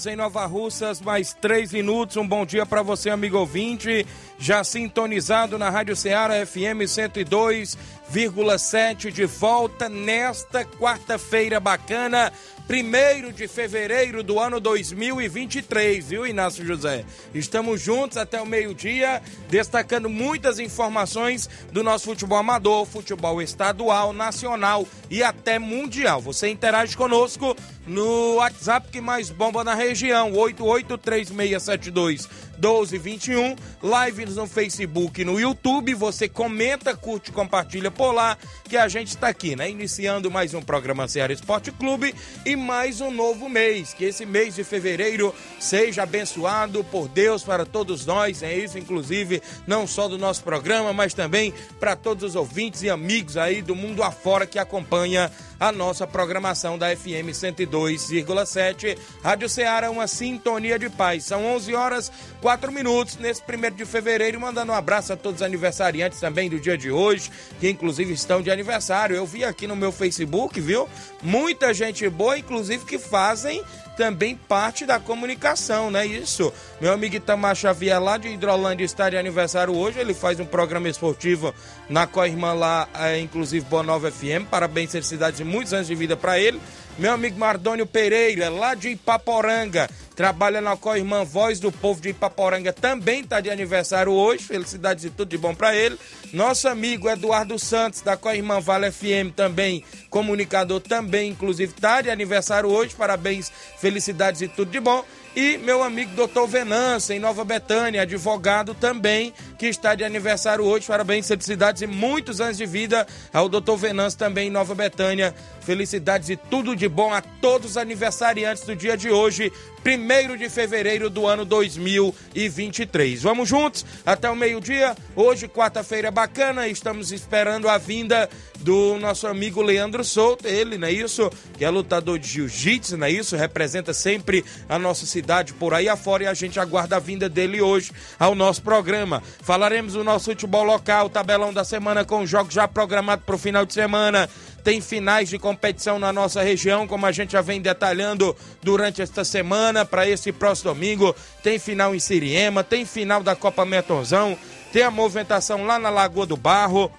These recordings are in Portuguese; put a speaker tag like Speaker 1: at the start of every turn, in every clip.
Speaker 1: Horas em Nova Russas, mais 3 minutos. Um bom dia para você, amigo ouvinte. Já sintonizado na Rádio Ceará FM 102,7 de volta nesta quarta-feira bacana, 1 de fevereiro do ano 2023, viu, Inácio José? Estamos juntos até o meio-dia, destacando muitas informações do nosso futebol amador, futebol estadual, nacional e até mundial. Você interage conosco no WhatsApp que mais bomba na região, 883672 1221, lives no Facebook e no YouTube. Você comenta, curte, compartilha lá, que a gente está aqui, né? Iniciando mais um programa Ceará Esporte Clube e mais um novo mês. Que esse mês de fevereiro seja abençoado por Deus para todos nós. É isso, inclusive, não só do nosso programa, mas também para todos os ouvintes e amigos aí do mundo afora que acompanha a nossa programação da FM 102,7. Rádio Ceará, uma sintonia de paz. São 11 horas 4 minutos nesse primeiro de fevereiro. Mandando um abraço a todos os aniversariantes também do dia de hoje, que inclusive estão de aniversário. Eu vi aqui no meu Facebook, viu? Muita gente boa, inclusive que fazem também parte da comunicação, né? Isso. Meu amigo Itamar Xavier, lá de Hidrolândia, está de aniversário hoje. Ele faz um programa esportivo na Coirmã lá, é, inclusive Boa Nova FM. Parabéns, felicidades e muitos anos de vida para ele. Meu amigo Mardônio Pereira, lá de Ipaporanga, trabalha na Coirmã Voz do Povo de Ipaporanga, também está de aniversário hoje. Felicidades e tudo de bom para ele. Nosso amigo Eduardo Santos, da Coirmã Vale FM, também comunicador, também, inclusive, está de aniversário hoje. Parabéns, felicidades e tudo de bom. E meu amigo doutor Venâncio, em Nova Betânia, advogado também, que está de aniversário hoje. Parabéns, felicidades e muitos anos de vida ao doutor Venâncio também em Nova Betânia. Felicidades e tudo de bom a todos os aniversariantes do dia de hoje, 1 de fevereiro do ano 2023. Vamos juntos até o meio-dia. Hoje, quarta-feira bacana, estamos esperando a vinda do nosso amigo Leandro Souto, ele, não é isso? Que é lutador de jiu-jitsu, não é isso? Representa sempre a nossa cidade por aí afora e a gente aguarda a vinda dele hoje ao nosso programa. Falaremos do nosso futebol local, tabelão da semana com jogos já programados para o final de semana tem finais de competição na nossa região, como a gente já vem detalhando durante esta semana. Para esse próximo domingo, tem final em Siriema, tem final da Copa Metonzão, tem a movimentação lá na Lagoa do Barro,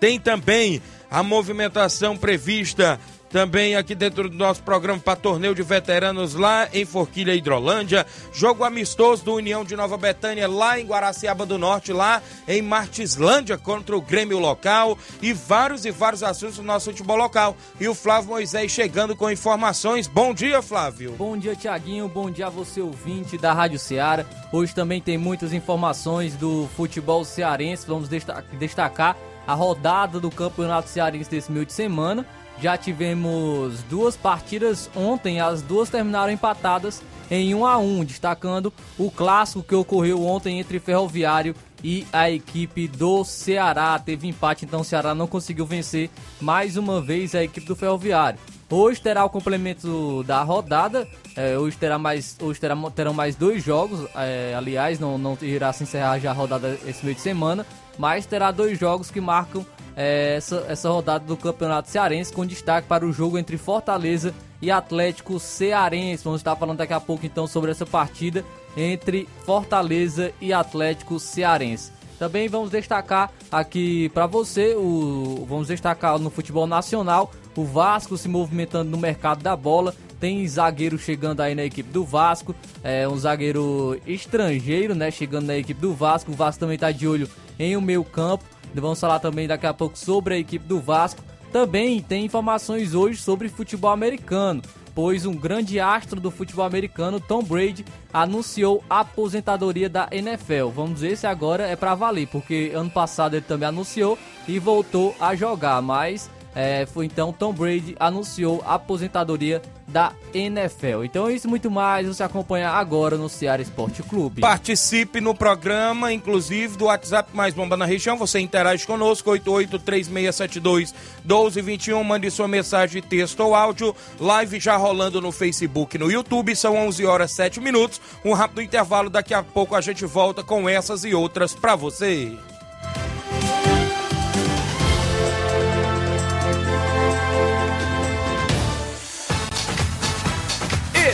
Speaker 1: tem também a movimentação prevista também aqui dentro do nosso programa para torneio de veteranos lá em Forquilha, Hidrolândia. Jogo amistoso do União de Nova Betânia lá em Guaraciaba do Norte, lá em Martislândia contra o Grêmio local e vários e vários assuntos do nosso futebol local. E o Flávio Moisés chegando com informações. Bom dia, Flávio.
Speaker 2: Bom dia, Tiaguinho. Bom dia a você, ouvinte da Rádio Ceará. Hoje também tem muitas informações do futebol cearense. Vamos destacar a rodada do Campeonato Cearense desse meio de semana já tivemos duas partidas ontem, as duas terminaram empatadas em 1 a 1, destacando o clássico que ocorreu ontem entre Ferroviário e a equipe do Ceará. Teve empate, então o Ceará não conseguiu vencer mais uma vez a equipe do Ferroviário. Hoje terá o complemento da rodada. É, hoje terá mais, hoje terá, terão mais dois jogos. É, aliás, não, não irá se encerrar já a rodada esse meio de semana, mas terá dois jogos que marcam essa, essa rodada do Campeonato Cearense, com destaque para o jogo entre Fortaleza e Atlético Cearense. Vamos estar falando daqui a pouco então sobre essa partida entre Fortaleza e Atlético Cearense. Também vamos destacar aqui para você, o, vamos destacar no futebol nacional, o Vasco se movimentando no mercado da bola. Tem zagueiro chegando aí na equipe do Vasco, é um zagueiro estrangeiro, né? Chegando na equipe do Vasco. O Vasco também está de olho em um meio campo. Vamos falar também daqui a pouco sobre a equipe do Vasco. Também tem informações hoje sobre futebol americano pois um grande astro do futebol americano, Tom Brady, anunciou a aposentadoria da NFL. Vamos ver se agora é para valer, porque ano passado ele também anunciou e voltou a jogar, mas é, foi então Tom Brady anunciou a aposentadoria da NFL. Então isso muito mais você acompanha agora no Ceará Esporte Clube.
Speaker 1: Participe no programa, inclusive do WhatsApp Mais Bomba na região. Você interage conosco, 8836721221. Mande sua mensagem, texto ou áudio. Live já rolando no Facebook e no YouTube. São 11 horas 7 minutos. Um rápido intervalo. Daqui a pouco a gente volta com essas e outras para você.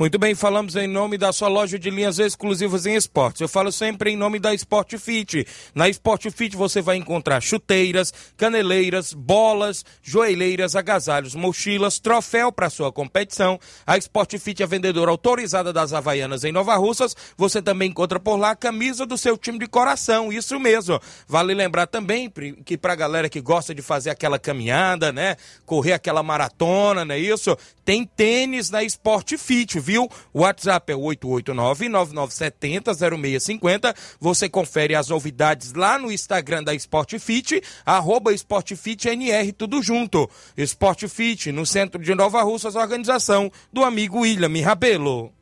Speaker 1: Muito bem, falamos em nome da sua loja de linhas exclusivas em esportes. Eu falo sempre em nome da Sport Fit. Na Sport Fit você vai encontrar chuteiras, caneleiras, bolas, joelheiras, agasalhos, mochilas, troféu para sua competição. A Sport Fit é vendedora autorizada das Havaianas em Nova Russas. Você também encontra por lá a camisa do seu time de coração. Isso mesmo. Vale lembrar também que para a galera que gosta de fazer aquela caminhada, né? Correr aquela maratona, não é isso? Tem tênis na Sport Fit, viu? O WhatsApp é 889-9970-0650. Você confere as novidades lá no Instagram da Sport Fit, arroba SportFitNR, tudo junto. Sport Fit, no centro de Nova Russas, organização do amigo William Rabelo.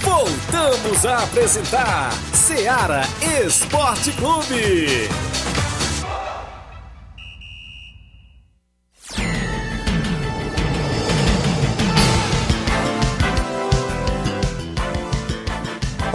Speaker 3: Voltamos a apresentar Seara Esporte Clube.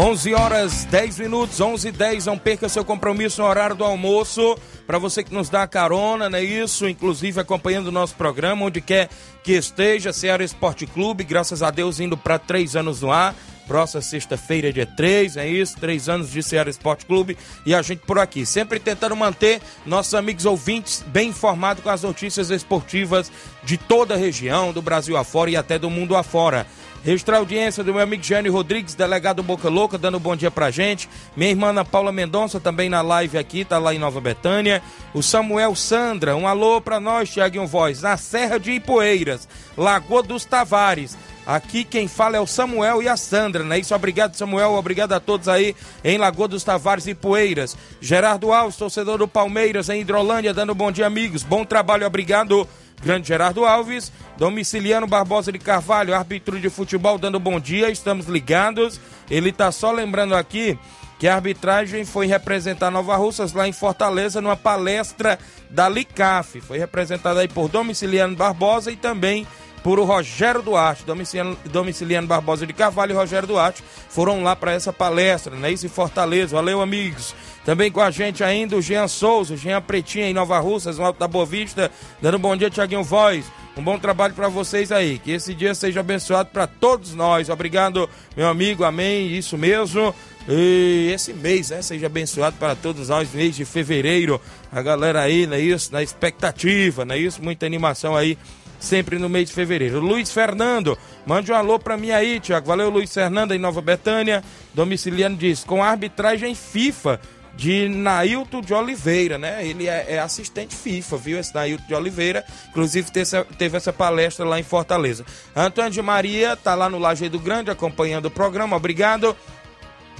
Speaker 1: 11 horas 10 minutos, 11 e 10. Não perca seu compromisso no horário do almoço. Para você que nos dá carona, não é isso? Inclusive acompanhando o nosso programa, onde quer que esteja, Ceará Esporte Clube, graças a Deus, indo para três anos no ar. Próxima sexta-feira, dia 3, é isso? Três anos de Ceará Esporte Clube e a gente por aqui. Sempre tentando manter nossos amigos ouvintes bem informados com as notícias esportivas de toda a região, do Brasil afora e até do mundo afora. Registrar a audiência do meu amigo Jânio Rodrigues, delegado Boca Louca, dando um bom dia pra gente. Minha irmã Ana Paula Mendonça também na live aqui, tá lá em Nova Betânia. O Samuel Sandra, um alô pra nós, Tiaguinho Voz, na Serra de Ipueiras, Lagoa dos Tavares. Aqui quem fala é o Samuel e a Sandra, né? Isso, obrigado Samuel, obrigado a todos aí em Lagoa dos Tavares e Poeiras. Gerardo Alves, torcedor do Palmeiras em Hidrolândia, dando um bom dia, amigos. Bom trabalho, obrigado. Grande Gerardo Alves, Domiciliano Barbosa de Carvalho, árbitro de futebol, dando bom dia, estamos ligados. Ele tá só lembrando aqui que a arbitragem foi representar Nova Russas lá em Fortaleza numa palestra da LICAF. Foi representada aí por Domiciliano Barbosa e também por o Rogério Duarte, Domiciliano, Domiciliano Barbosa de Carvalho e Rogério Duarte foram lá para essa palestra, né? Isso em Fortaleza. Valeu, amigos. Também com a gente ainda o Jean Souza, Jean Pretinha em Nova Russas, no Alto da Boa Vista, dando um bom dia, Tiaguinho Voz. Um bom trabalho para vocês aí. Que esse dia seja abençoado para todos nós. Obrigado, meu amigo. Amém. Isso mesmo. E esse mês, né, seja abençoado para todos nós, mês de fevereiro. A galera aí, não é isso? Na expectativa, não é isso? Muita animação aí sempre no mês de fevereiro. Luiz Fernando, mande um alô pra mim aí, Tiago. Valeu, Luiz Fernando, em Nova Betânia. Domiciliano diz: com arbitragem FIFA, de Nailton de Oliveira, né? Ele é, é assistente FIFA, viu? Esse Nailton de Oliveira. Inclusive teve essa, teve essa palestra lá em Fortaleza. Antônio de Maria tá lá no Lajeado Grande acompanhando o programa. Obrigado.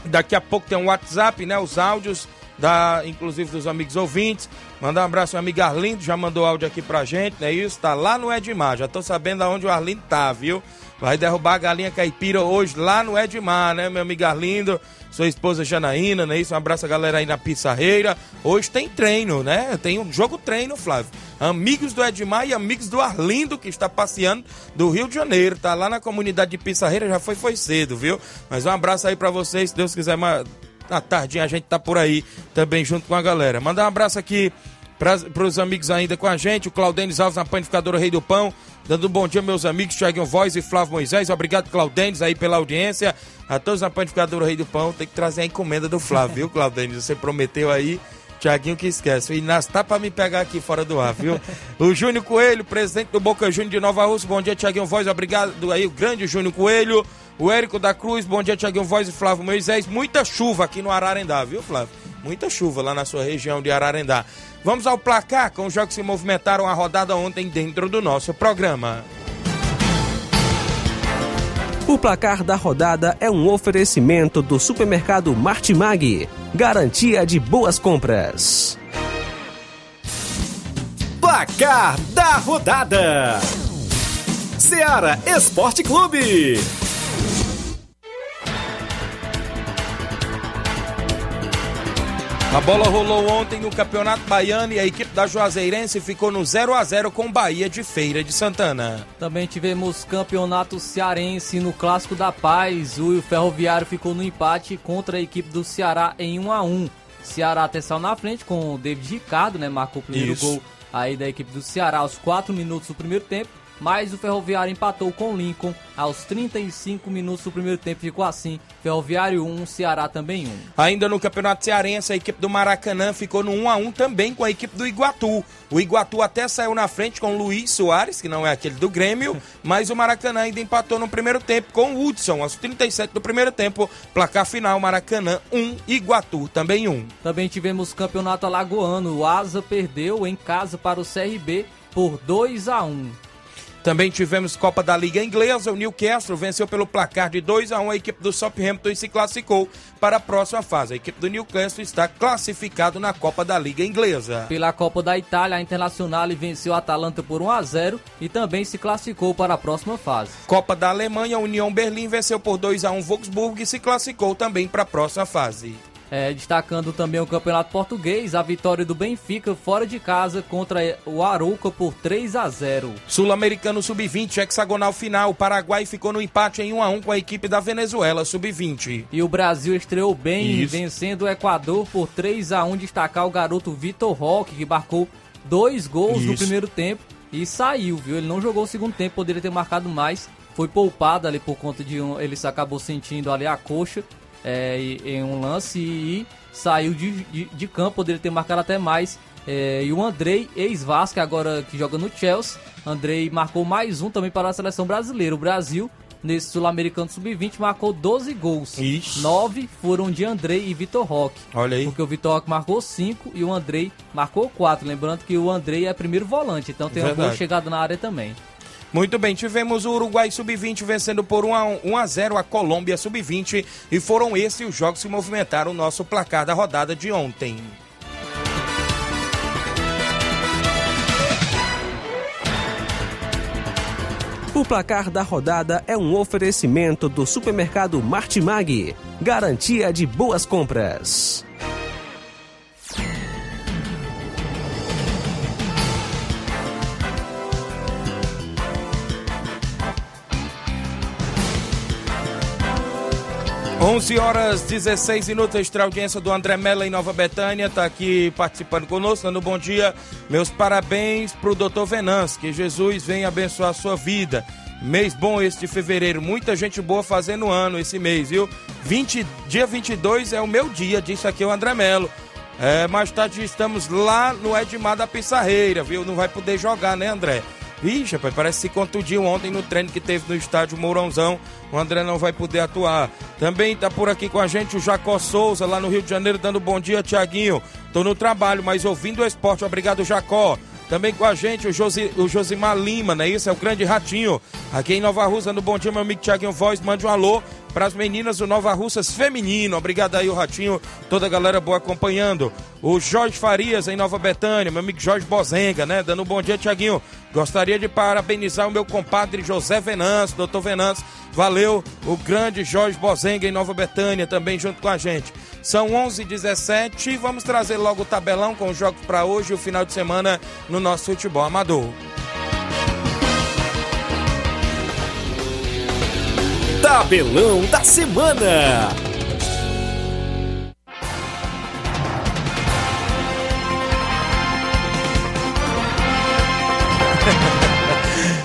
Speaker 1: Daqui a pouco tem um WhatsApp, né? Os áudios, da, inclusive dos amigos ouvintes. Mandar um abraço ao amigo Arlindo, já mandou áudio aqui pra gente, né? Isso, tá lá no Edmar. Já tô sabendo aonde o Arlindo tá, viu? Vai derrubar a galinha caipira hoje lá no Edmar, né, meu amigo Arlindo? Sua esposa Janaína, né? Isso, um abraço a galera aí na Pizzarreira. Hoje tem treino, né? Tem um jogo treino, Flávio. Amigos do Edmar e amigos do Arlindo, que está passeando do Rio de Janeiro. Tá lá na comunidade de Pizzarreira, já foi, foi cedo, viu? Mas um abraço aí pra vocês, se Deus quiser. Na tardinha a gente tá por aí também junto com a galera. Mandar um abraço aqui para os amigos ainda com a gente, o Claudênis Alves na Panificadora Rei do Pão, dando um bom dia meus amigos, Thiaguinho Voz e Flávio Moisés, obrigado Claudênis aí pela audiência, a todos na Panificadora Rei do Pão, tem que trazer a encomenda do Flávio, viu Claudênis, você prometeu aí, Tiaguinho que esquece. O Inácio tá pra me pegar aqui fora do ar, viu? o Júnior Coelho, presidente do Boca Júnior de Nova Rússia. Bom dia, Tiaguinho Voz. Obrigado aí, o grande Júnior Coelho. O Érico da Cruz, bom dia, Tiaguinho Voz e Flávio Moisés. Muita chuva aqui no Ararendá, viu, Flávio? Muita chuva lá na sua região de Ararendá. Vamos ao placar com os jogos que se movimentaram a rodada ontem dentro do nosso programa.
Speaker 4: O placar da rodada é um oferecimento do supermercado Martimag. Garantia de boas compras.
Speaker 3: Placar da rodada: Seara Esporte Clube.
Speaker 1: A bola rolou ontem no Campeonato Baiano e a equipe da Juazeirense ficou no 0 a 0 com Bahia de Feira de Santana.
Speaker 2: Também tivemos Campeonato Cearense no Clássico da Paz. O Ferroviário ficou no empate contra a equipe do Ceará em 1 a 1. Ceará até saiu na frente com o David Ricardo, né? Marcou o primeiro
Speaker 1: Isso.
Speaker 2: gol aí da equipe do Ceará aos 4 minutos do primeiro tempo. Mas o Ferroviário empatou com o Lincoln aos 35 minutos do primeiro tempo. Ficou assim: Ferroviário 1, Ceará também 1.
Speaker 1: Ainda no Campeonato Cearense, a equipe do Maracanã ficou no 1 a 1 também com a equipe do Iguatu. O Iguatu até saiu na frente com o Luiz Soares, que não é aquele do Grêmio, mas o Maracanã ainda empatou no primeiro tempo com o Hudson, aos 37 do primeiro tempo. Placar final: Maracanã 1, Iguatu também 1.
Speaker 2: Também tivemos Campeonato Alagoano. O Asa perdeu em casa para o CRB por 2 a 1.
Speaker 1: Também tivemos Copa da Liga Inglesa. O Newcastle venceu pelo placar de 2 a 1 a equipe do Southampton e se classificou para a próxima fase. A equipe do Newcastle está classificado na Copa da Liga Inglesa.
Speaker 2: Pela Copa da Itália, a Internacional venceu a Atalanta por 1 a 0 e também se classificou para a próxima fase.
Speaker 1: Copa da Alemanha, a União Berlim venceu por 2 a 1 Wolfsburg e se classificou também para a próxima fase.
Speaker 2: É, destacando também o Campeonato Português, a vitória do Benfica fora de casa contra o Arouca por 3 a 0.
Speaker 1: Sul-Americano Sub-20, hexagonal final. O Paraguai ficou no empate em 1 a 1 com a equipe da Venezuela Sub-20.
Speaker 2: E o Brasil estreou bem,
Speaker 1: Isso.
Speaker 2: vencendo o Equador por 3 a 1 destacar o garoto Vitor Roque, que marcou dois gols no
Speaker 1: Isso.
Speaker 2: primeiro tempo e saiu, viu? Ele não jogou o segundo tempo, poderia ter marcado mais. Foi poupado ali por conta de um. Ele se acabou sentindo ali a coxa é, em um lance e, saiu de, de, de campo, poderia ter marcado até mais. É, e o Andrei, ex-Vasco, agora que joga no Chelsea, Andrei marcou mais um também para a seleção brasileira. O Brasil, nesse Sul-Americano Sub-20, marcou 12 gols.
Speaker 1: Ixi.
Speaker 2: Nove foram de Andrei e Vitor Roque.
Speaker 1: Olha aí.
Speaker 2: Porque o Vitor Roque marcou 5 e o Andrei marcou 4. Lembrando que o Andrei é primeiro volante, então tem uma boa
Speaker 1: Verdade.
Speaker 2: chegada na área também.
Speaker 1: Muito bem, tivemos o Uruguai Sub-20 vencendo por 1 a, 1 a 0 a Colômbia Sub-20 e foram esses os jogos que movimentaram o nosso placar da rodada de ontem.
Speaker 4: O placar da rodada é um oferecimento do supermercado Martimag. Garantia de boas compras.
Speaker 1: Onze horas 16 minutos, extra audiência do André Mello em Nova Betânia, está aqui participando conosco, dando bom dia. Meus parabéns pro doutor Venance, que Jesus venha abençoar a sua vida. Mês bom esse de fevereiro, muita gente boa fazendo ano esse mês, viu? 20, dia 22 é o meu dia, disse aqui o André Mello. É, mais tarde estamos lá no Edmar da Pissarreira, viu? Não vai poder jogar, né, André? Ixi, rapaz, parece que se contundiu ontem no treino que teve no estádio Mourãozão. O André não vai poder atuar. Também tá por aqui com a gente o Jacó Souza, lá no Rio de Janeiro, dando bom dia, Tiaguinho. Tô no trabalho, mas ouvindo o esporte. Obrigado, Jacó. Também com a gente o, Josi, o Josimar Lima, né? Isso é o grande ratinho. Aqui em Nova Rússia, dando bom dia, meu amigo Tiaguinho Voz. Mande um alô para as meninas do Nova Russas Feminino. Obrigado aí, o Ratinho, toda a galera boa acompanhando. O Jorge Farias em Nova Betânia, meu amigo Jorge Bozenga, né? Dando um bom dia, Tiaguinho. Gostaria de parabenizar o meu compadre José Venâncio, doutor Venâncio. Valeu, o grande Jorge Bozenga em Nova Betânia, também junto com a gente. São 11 h 17 vamos trazer logo o tabelão com os jogos para hoje e o final de semana no nosso futebol amador.
Speaker 3: Tabelão da Semana.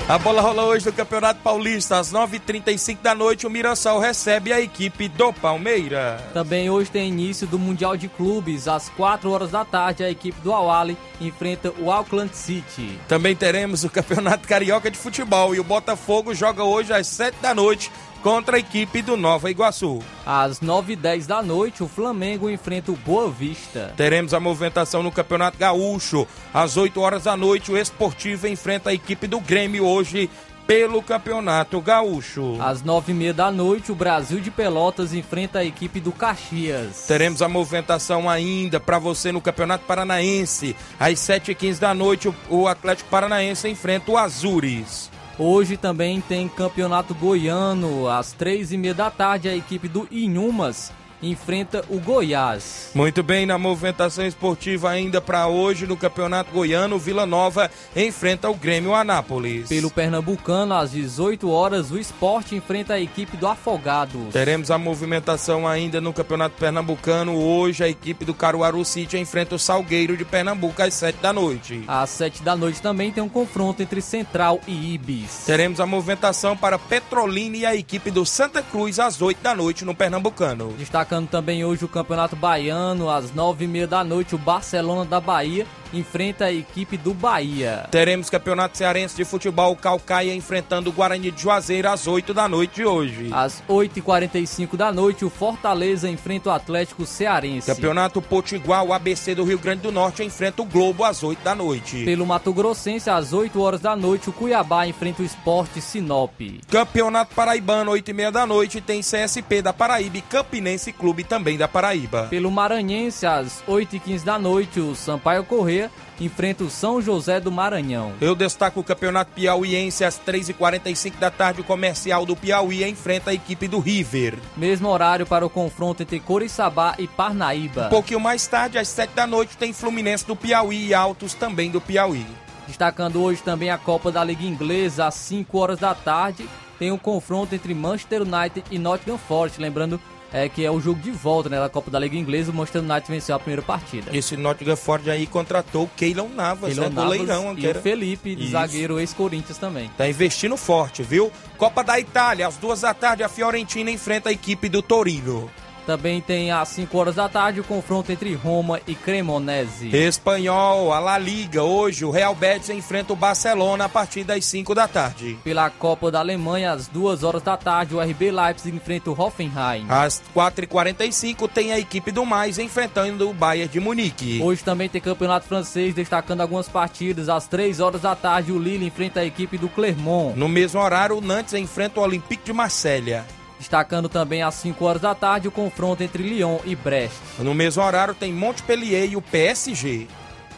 Speaker 1: A bola rola hoje no Campeonato Paulista, às 9h35 da noite. O Mirassol recebe a equipe do Palmeiras.
Speaker 2: Também hoje tem início do Mundial de Clubes. Às 4 horas da tarde, a equipe do Awali enfrenta o Auckland City.
Speaker 1: Também teremos o Campeonato Carioca de Futebol. E o Botafogo joga hoje às 7 da noite contra a equipe do Nova Iguaçu.
Speaker 2: Às 9h10 da noite, o Flamengo enfrenta o Boa Vista.
Speaker 1: Teremos a movimentação no Campeonato Gaúcho. Às 8 horas da noite, o Esportivo enfrenta a equipe do Grêmio hoje pelo Campeonato Gaúcho.
Speaker 2: Às 9h30 da noite, o Brasil de Pelotas enfrenta a equipe do Caxias.
Speaker 1: Teremos a movimentação ainda para você no Campeonato Paranaense. Às 7h15 da noite, o Atlético Paranaense enfrenta o Azures.
Speaker 2: Hoje também tem campeonato goiano. Às três e meia da tarde, a equipe do Inhumas enfrenta o Goiás.
Speaker 1: Muito bem, na movimentação esportiva ainda para hoje no Campeonato Goiano, Vila Nova enfrenta o Grêmio Anápolis.
Speaker 2: Pelo Pernambucano, às 18 horas, o Esporte enfrenta a equipe do Afogados.
Speaker 1: Teremos a movimentação ainda no Campeonato Pernambucano. Hoje, a equipe do Caruaru City enfrenta o Salgueiro de Pernambuco às 7 da noite.
Speaker 2: Às 7 da noite também tem um confronto entre Central e Ibis.
Speaker 1: Teremos a movimentação para Petrolina e a equipe do Santa Cruz às 8 da noite no Pernambucano.
Speaker 2: Destacando também hoje o Campeonato Baiano, às 9h30 da noite, o Barcelona da Bahia enfrenta a equipe do Bahia.
Speaker 1: Teremos Campeonato Cearense de Futebol Calcaia enfrentando o Guarani de Juazeiro às 8 da noite de hoje.
Speaker 2: Às 8h45 da noite, o Fortaleza enfrenta o Atlético Cearense.
Speaker 1: Campeonato Potiguar, o ABC do Rio Grande do Norte enfrenta o Globo às 8 da noite.
Speaker 2: Pelo Mato Grossense, às 8 horas da noite, o Cuiabá enfrenta o Esporte Sinop.
Speaker 1: Campeonato Paraibano, 8 e meia da noite, tem CSP da Paraíba e Campinense Clube também da Paraíba.
Speaker 2: Pelo Maranhense, às 8h15 da noite, o Sampaio Corrêa enfrenta o São José do Maranhão.
Speaker 1: Eu destaco o Campeonato Piauiense às 3h45 da tarde. O comercial do Piauí enfrenta a equipe do River.
Speaker 2: Mesmo horário para o confronto entre Coriçaba e Parnaíba.
Speaker 1: Um pouquinho mais tarde, às 7 da noite, tem Fluminense do Piauí e Altos também do Piauí.
Speaker 2: Destacando hoje também a Copa da Liga Inglesa às 5 horas da tarde. Tem um confronto entre Manchester United e Nottingham Forest. Lembrando é, que é o jogo de volta né, da Copa da Liga Inglesa. O Manchester United venceu a primeira partida.
Speaker 1: Esse Nottingham Forest aí contratou o Keylon Navas,
Speaker 2: Keylon
Speaker 1: né,
Speaker 2: Navas
Speaker 1: goleirão.
Speaker 2: e
Speaker 1: que era-
Speaker 2: o Felipe,
Speaker 1: Isso.
Speaker 2: zagueiro ex-Corinthians também.
Speaker 1: Tá investindo forte, viu? Copa da Itália, às duas da tarde, a Fiorentina enfrenta a equipe do Torino.
Speaker 2: Também tem às 5 horas da tarde o confronto entre Roma e Cremonese.
Speaker 1: Espanhol, a La Liga, hoje o Real Betis enfrenta o Barcelona a partir das 5 da tarde.
Speaker 2: Pela Copa da Alemanha, às 2 horas da tarde, o RB Leipzig enfrenta o Hoffenheim.
Speaker 1: Às 4h45 tem a equipe do Mais enfrentando o Bayern de Munique.
Speaker 2: Hoje também tem campeonato francês, destacando algumas partidas. Às 3 horas da tarde, o Lille enfrenta a equipe do Clermont.
Speaker 1: No mesmo horário, o Nantes enfrenta o Olympique de Marselha.
Speaker 2: Destacando também às 5 horas da tarde o confronto entre Lyon e Brest.
Speaker 1: No mesmo horário, tem Montpellier e o PSG.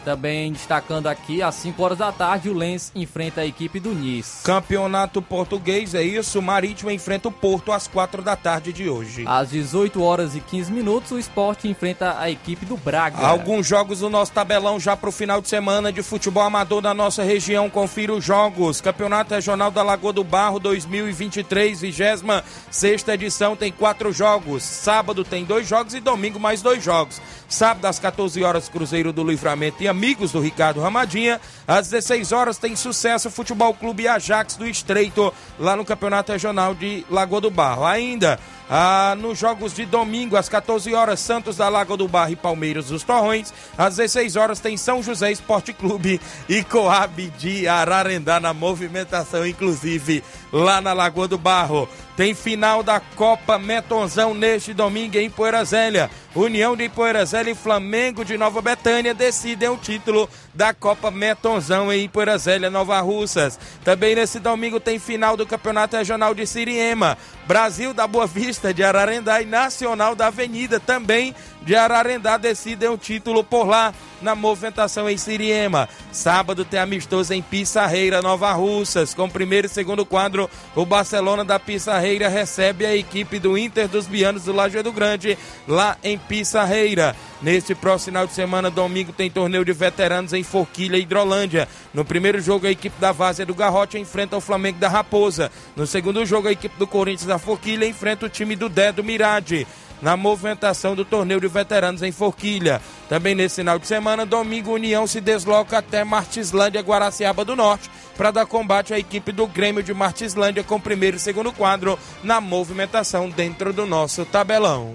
Speaker 2: Também destacando aqui, às 5 horas da tarde, o Lens enfrenta a equipe do Nice.
Speaker 1: Campeonato Português, é isso. Marítimo enfrenta o Porto às 4 da tarde de hoje.
Speaker 2: Às 18 horas e 15 minutos, o Sport enfrenta a equipe do Braga.
Speaker 1: Alguns jogos do nosso tabelão já para o final de semana de futebol amador da nossa região. Confira os jogos. Campeonato Regional da Lagoa do Barro 2023, 26 edição, tem quatro jogos. Sábado tem dois jogos e domingo mais dois jogos. Sábado às 14 horas, Cruzeiro do Livramento e amigos do Ricardo Ramadinha. Às 16 horas tem sucesso Futebol Clube Ajax do Estreito, lá no Campeonato Regional de Lagoa do Barro. Ainda ah, nos jogos de domingo, às 14 horas, Santos da Lagoa do Barro e Palmeiras dos Torrões. Às 16 horas tem São José Esporte Clube e Coab de Ararendá na movimentação, inclusive lá na Lagoa do Barro. Tem final da Copa Metonzão neste domingo em Poeira Zélia. União de Poeira Zélia e Flamengo de Nova Betânia decidem o título da Copa Metonzão em Poeira Zélia, Nova Russas. Também nesse domingo tem final do Campeonato Regional de Siriema. Brasil da Boa Vista de Ararendá e Nacional da Avenida também de Ararendá decidem o título por lá na movimentação em Siriema. Sábado tem amistoso em Pissarreira, Nova Russas. Com primeiro e segundo quadro, o Barcelona da Pissarreira recebe a equipe do Inter dos Bianos do Lajeado Grande, lá em Pissarreira. Neste próximo final de semana, domingo, tem torneio de veteranos em Forquilha e Hidrolândia. No primeiro jogo, a equipe da Várzea do Garrote enfrenta o Flamengo da Raposa. No segundo jogo, a equipe do Corinthians da Forquilha enfrenta o time do Dé do Mirade na movimentação do torneio de veteranos em Forquilha. Também nesse final de semana, domingo, União se desloca até Martislândia, Guaraciaba do Norte, para dar combate à equipe do Grêmio de Martislândia com primeiro e segundo quadro na movimentação dentro do nosso tabelão.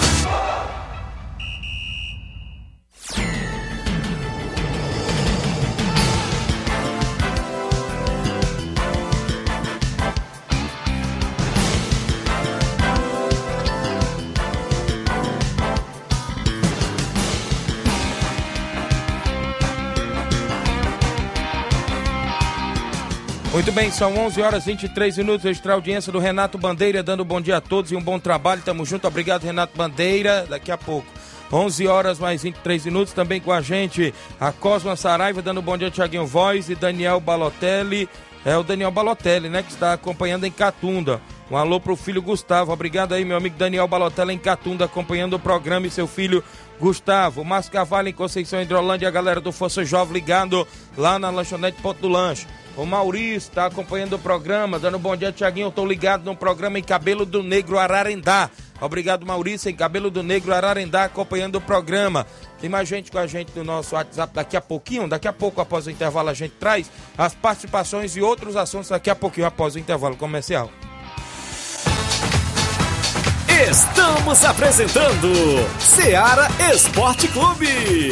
Speaker 1: Muito bem, são 11 horas e 23 minutos. Extra audiência do Renato Bandeira, dando bom dia a todos e um bom trabalho. Tamo junto. Obrigado, Renato Bandeira. Daqui a pouco. 11 horas mais 23 minutos. Também com a gente a Cosma Saraiva, dando bom dia, Tiaguinho Voz e Daniel Balotelli. É o Daniel Balotelli, né, que está acompanhando em Catunda. Um alô pro filho Gustavo. Obrigado aí, meu amigo Daniel Balotelli em Catunda, acompanhando o programa e seu filho Gustavo. Márcio Carvalho em Conceição Hidrolândia, a galera do Força Jovem ligado lá na lanchonete Ponto do Lanche. O Maurício está acompanhando o programa, dando bom dia, Tiaguinho. Eu estou ligado no programa em Cabelo do Negro Ararendá. Obrigado, Maurício, em Cabelo do Negro Ararendá, acompanhando o programa. Tem mais gente com a gente no nosso WhatsApp daqui a pouquinho. Daqui a pouco, após o intervalo, a gente traz as participações e outros assuntos daqui a pouquinho, após o intervalo comercial.
Speaker 3: Estamos apresentando Seara Esporte Clube.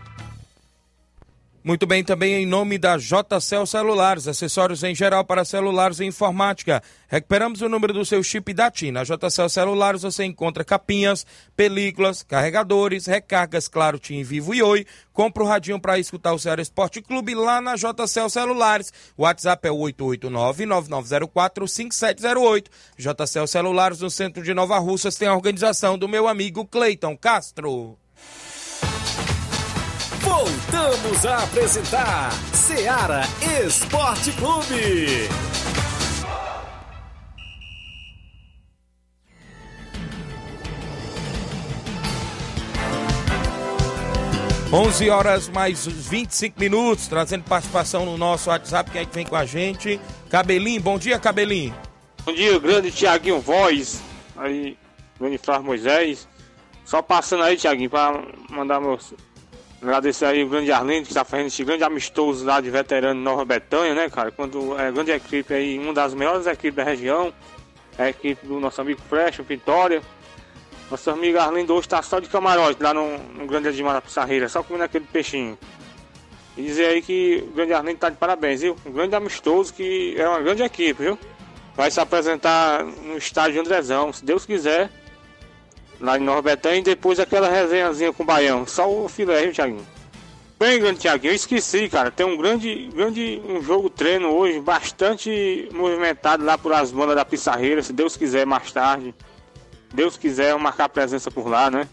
Speaker 1: Muito bem, também em nome da JCL Celulares, acessórios em geral para celulares e informática. Recuperamos o número do seu chip da TIM. Na JCL Celulares você encontra capinhas, películas, carregadores, recargas, claro, TIM Vivo e Oi. Compra o radinho para escutar o Ceará Esporte Clube lá na JCL Celulares. O WhatsApp é 889-9904-5708. JCL Celulares, no centro de Nova Russas, tem a organização do meu amigo Cleiton Castro.
Speaker 3: Voltamos a apresentar Seara Esporte Clube.
Speaker 1: 11 horas mais 25 minutos, trazendo participação no nosso WhatsApp. Quem é que vem com a gente? Cabelinho, bom dia, Cabelinho.
Speaker 5: Bom dia, grande Tiaguinho Voz, aí, grande Flávio Moisés. Só passando aí, Tiaguinho, para mandar meus. Agradecer aí o grande Arlindo, que está fazendo esse grande amistoso lá de veterano Nova Betânia, né, cara? Quando é grande equipe aí, uma das melhores equipes da região, é a equipe do nosso amigo Fresh, Vitória. Nosso amigo Arlindo hoje está só de camarote lá no, no Grande Edmar da Pissarreira, só comendo aquele peixinho. E dizer aí que o grande Arlindo tá de parabéns, viu? Um grande amistoso que é uma grande equipe, viu? Vai se apresentar no estádio Andrezão, se Deus quiser, lá em Betânia, e depois aquela resenhazinha com o Baião. Só o filé, viu, Thiaguinho? Bem, grande Thiaguinho, eu esqueci, cara. Tem um grande, grande um jogo treino hoje, bastante movimentado lá por as bandas da Pissarreira, se Deus quiser, mais tarde. Deus quiser, vamos marcar presença por lá, né?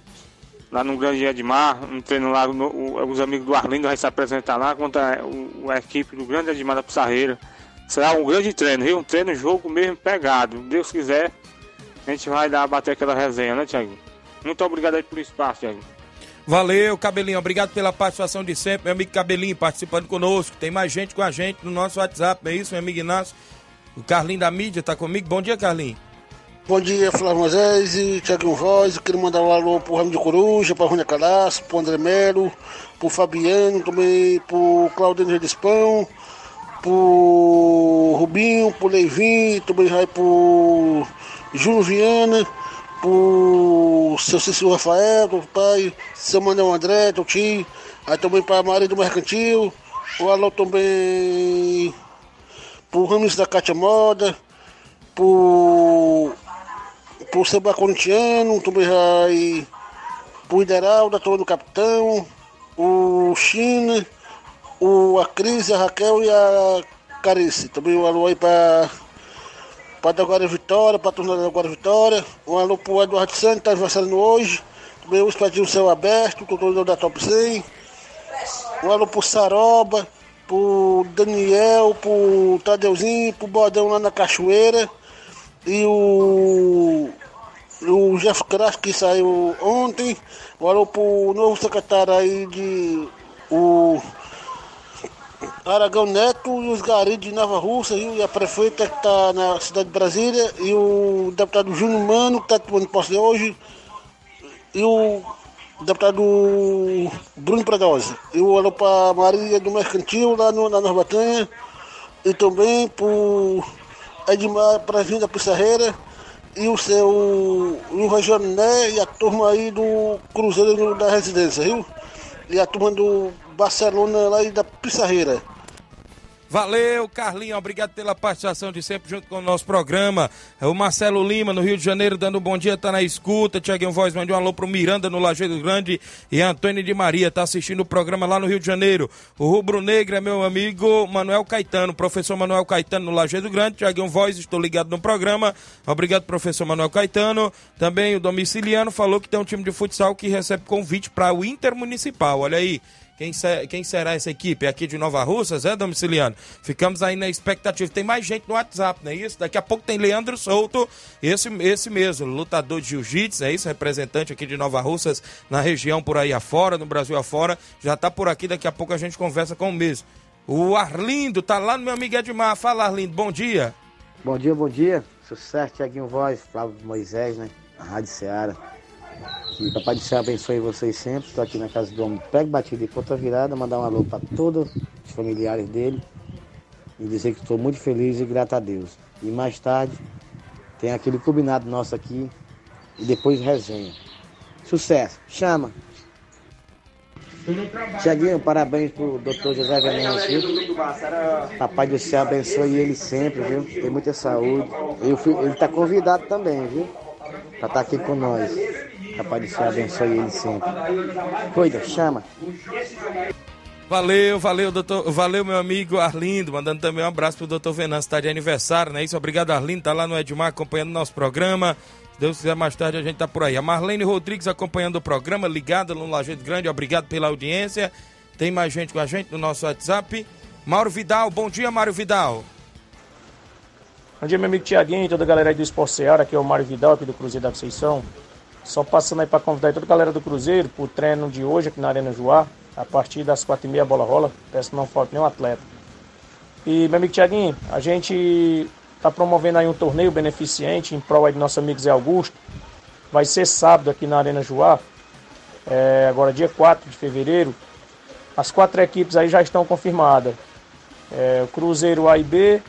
Speaker 5: Lá no Grande Edmar, um treino lá, no, o, os amigos do Arlindo vai se apresentar lá contra o, a equipe do Grande Edmar da Pissarreira. Será um grande treino, viu? Um treino, jogo mesmo pegado. Deus quiser, a gente vai dar, bater aquela resenha, né, Thiaguinho? Muito obrigado aí pelo espaço, Thiaguinho.
Speaker 1: Valeu, Cabelinho. Obrigado pela participação de sempre. Meu amigo Cabelinho participando conosco. Tem mais gente com a gente no nosso WhatsApp, é isso, meu amigo Inácio? O Carlinho da mídia tá comigo. Bom dia, Carlinho.
Speaker 6: Bom dia, Flávio Moisés e Thiago Voz. Eu queria mandar um alô pro Ramo de Coruja, pra Rônia Calaço, pro André Melo, pro Fabiano, também pro Claudinho Redispão, pro Rubinho, pro Leivinho, também vai pro Júlio Viana, pro seu Cícero Rafael, do pai, seu Manuel André, do tio, aí também pra Maria do Mercantil, o alô também pro Ramos da Cátia Moda, pro pro samba corintiano, também vai pro Ideralda, também do Capitão, o China, o, a Cris, a Raquel e a Carice. Também um alô aí pra, pra da Guarda Vitória, tornar da Guarda Vitória. Um alô pro Eduardo Santos, tá aniversariando hoje. Também os Espadinho Céu Aberto, controlador da Top 100. Um alô pro Saroba, pro Daniel, pro Tadeuzinho, pro Bodão lá na Cachoeira. E o, o Jeff Crash que saiu ontem. Um alô pro novo secretário aí de. O Aragão Neto e os garis de Nova viu? e a prefeita que está na cidade de Brasília, e o deputado Júnior Mano, que está tomando posse hoje, e o deputado Bruno Predosa. E o alô para Maria do Mercantil, lá no, na Nova Batanha, e também para Edmar Prazinho da Pissarreira, e o seu o Regioné e a turma aí do Cruzeiro da Residência, viu? E a turma do Barcelona lá da Pissarreira.
Speaker 1: Valeu, Carlinho. Obrigado pela participação de sempre junto com o nosso programa. O Marcelo Lima, no Rio de Janeiro, dando um bom dia, tá na escuta. Tiaguinho Voz mande um alô pro Miranda, no Lajeado Grande. E Antônio de Maria, tá assistindo o programa lá no Rio de Janeiro. O Rubro Negro é meu amigo Manuel Caetano, professor Manuel Caetano, no Lajeado Grande. Tiaguinho Voz, estou ligado no programa. Obrigado, professor Manuel Caetano. Também o domiciliano falou que tem um time de futsal que recebe convite para o Intermunicipal. Olha aí. Quem, se, quem, será essa equipe? Aqui de Nova Russas, é, domiciliano? Ficamos aí na expectativa. Tem mais gente no WhatsApp, não é isso? Daqui a pouco tem Leandro Souto, esse, esse mesmo, lutador de jiu-jitsu, é isso? Representante aqui de Nova Russas, na região por aí afora, no Brasil afora. Já tá por aqui, daqui a pouco a gente conversa com o mesmo. O Arlindo tá lá no meu amigo Edmar. Fala, Arlindo, bom dia.
Speaker 7: Bom dia, bom dia. Sucesso, Tiaguinho Voz, Flávio Moisés, né? A Rádio Ceará. Que Papai do Céu abençoe vocês sempre. Estou aqui na casa do homem Pego Batido e Conta Virada. Mandar um alô para todos os familiares dele. E dizer que estou muito feliz e grato a Deus. E mais tarde tem aquele combinado nosso aqui. E depois resenha. Sucesso. Chama. Tiaguinho, parabéns pro doutor José Venâncio, viu? Papai do céu abençoe ele sempre, viu? Tem muita saúde. Ele, ele tá convidado também, viu? Pra estar tá aqui com nós. Papai do céu abençoe ele sempre. Cuida, chama.
Speaker 1: Valeu, valeu, doutor. Valeu, meu amigo Arlindo. Mandando também um abraço pro doutor Venâncio, tá de aniversário, né? Isso, obrigado, Arlindo. Tá lá no Edmar acompanhando nosso programa. Se Deus quiser, mais tarde a gente tá por aí. A Marlene Rodrigues acompanhando o programa, ligada no Lajeito Grande. Obrigado pela audiência. Tem mais gente com a gente no nosso WhatsApp. Mauro Vidal, bom dia, Mário Vidal.
Speaker 8: Bom dia, meu amigo Tiaguinho e toda a galera aí do Esporte Seara. Aqui é o Mário Vidal, aqui do Cruzeiro da Conceição. Só passando aí para convidar toda a galera do Cruzeiro para o treino de hoje aqui na Arena Joá. A partir das quatro e meia a bola rola. Peço que não falte nenhum atleta. E, meu amigo Tiaguinho, a gente está promovendo aí um torneio beneficente em prol aí do nosso amigo Zé Augusto. Vai ser sábado aqui na Arena Joá. É, agora dia 4 de fevereiro. As quatro equipes aí já estão confirmadas. É, o Cruzeiro A e B,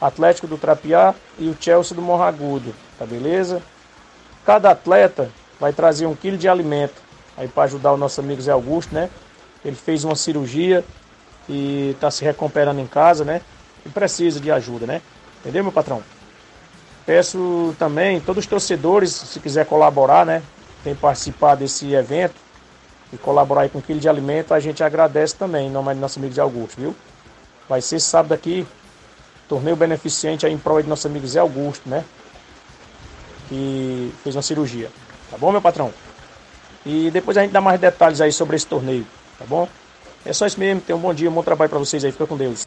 Speaker 8: Atlético do Trapiá e o Chelsea do Morragudo. Tá beleza? Cada atleta vai trazer um quilo de alimento aí para ajudar o nosso amigo Zé Augusto, né? Ele fez uma cirurgia e tá se recuperando em casa, né? E precisa de ajuda, né? Entendeu, meu patrão? Peço também todos os torcedores, se quiser colaborar, né? Tem participar desse evento e colaborar com um quilo de alimento, a gente agradece também, em nome do nosso amigo de Augusto, viu? Vai ser sábado aqui, torneio beneficente aí em prol de nosso amigo Zé Augusto, né? Que fez uma cirurgia. Tá bom, meu patrão? E depois a gente dá mais detalhes aí sobre esse torneio, tá bom? É só isso mesmo, tenham um bom dia, um bom trabalho para vocês aí, fica com Deus.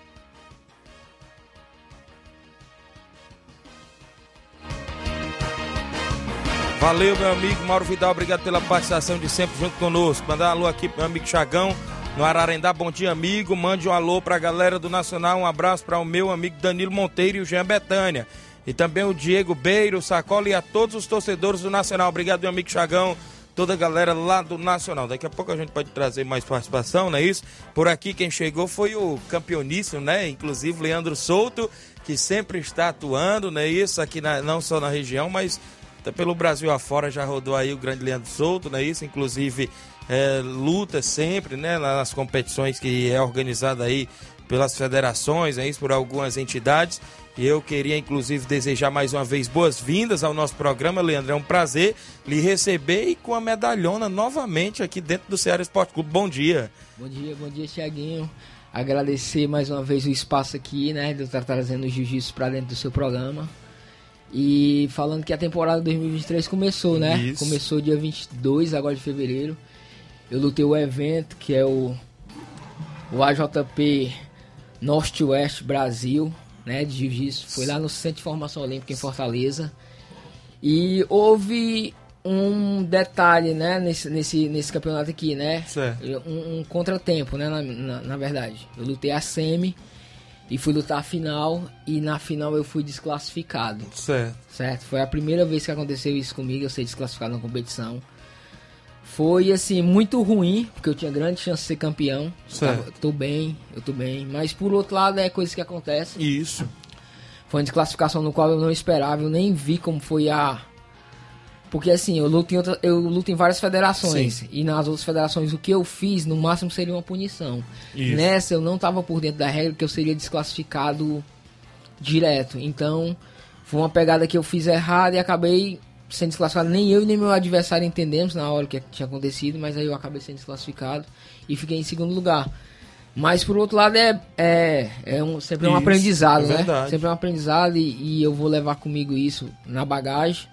Speaker 1: Valeu, meu amigo Mauro Vidal, obrigado pela participação de sempre junto conosco. Mandar um alô aqui pro meu amigo Chagão, no Ararendá. Bom dia, amigo. Mande um alô pra galera do Nacional. Um abraço para o meu amigo Danilo Monteiro e o Jean Betânia. E também o Diego Beiro, Sacola e a todos os torcedores do Nacional. Obrigado, meu amigo Chagão. Toda a galera lá do Nacional. Daqui a pouco a gente pode trazer mais participação, não é isso? Por aqui quem chegou foi o campeoníssimo, né? Inclusive Leandro Souto, que sempre está atuando, não é isso? Aqui na- não só na região, mas pelo Brasil afora já rodou aí o grande Leandro Souto, não é isso? Inclusive é, luta sempre, né? Nas competições que é organizada aí pelas federações, é isso? Por algumas entidades. Eu queria, inclusive, desejar mais uma vez boas-vindas ao nosso programa, Leandro. É um prazer lhe receber e com a medalhona novamente aqui dentro do Ceará Esporte Clube. Bom dia.
Speaker 9: Bom dia, bom dia, Tiaguinho. Agradecer mais uma vez o espaço aqui, né, de estar trazendo o jiu-jitsu para dentro do seu programa. E falando que a temporada 2023 começou, né?
Speaker 10: Isso.
Speaker 9: Começou dia 22 agora de fevereiro. Eu lutei o evento, que é o, o AJP Norte-Oeste Brasil, né, de jiu-jitsu. Foi lá no Centro de Formação Olímpica em Fortaleza. E houve um detalhe, né, nesse, nesse, nesse campeonato aqui, né? Um, um contratempo, né, na, na, na verdade. Eu lutei a semi e fui lutar a final e na final eu fui desclassificado.
Speaker 1: Certo.
Speaker 9: Certo? Foi a primeira vez que aconteceu isso comigo, eu ser desclassificado na competição. Foi assim, muito ruim, porque eu tinha grande chance de ser campeão.
Speaker 1: Certo.
Speaker 9: tava- tô bem, eu tô bem. Mas por outro lado é coisa que acontece.
Speaker 1: Isso.
Speaker 9: Foi uma desclassificação no qual eu não esperava, eu nem vi como foi a. Porque assim, eu luto em, outra, eu luto em várias federações.
Speaker 1: Sim.
Speaker 9: E nas outras federações o que eu fiz, no máximo seria uma punição.
Speaker 1: Isso.
Speaker 9: Nessa eu não tava por dentro da regra que eu seria desclassificado direto. Então, foi uma pegada que eu fiz errada e acabei sendo desclassificado. Nem eu nem meu adversário entendemos na hora que tinha acontecido, mas aí eu acabei sendo desclassificado e fiquei em segundo lugar. Mas por outro lado é, é, é um, sempre um
Speaker 1: Isso,
Speaker 9: aprendizado,
Speaker 1: é
Speaker 9: né?
Speaker 1: verdade.
Speaker 9: Sempre é um aprendizado e, e eu vou levar comigo isso na bagagem.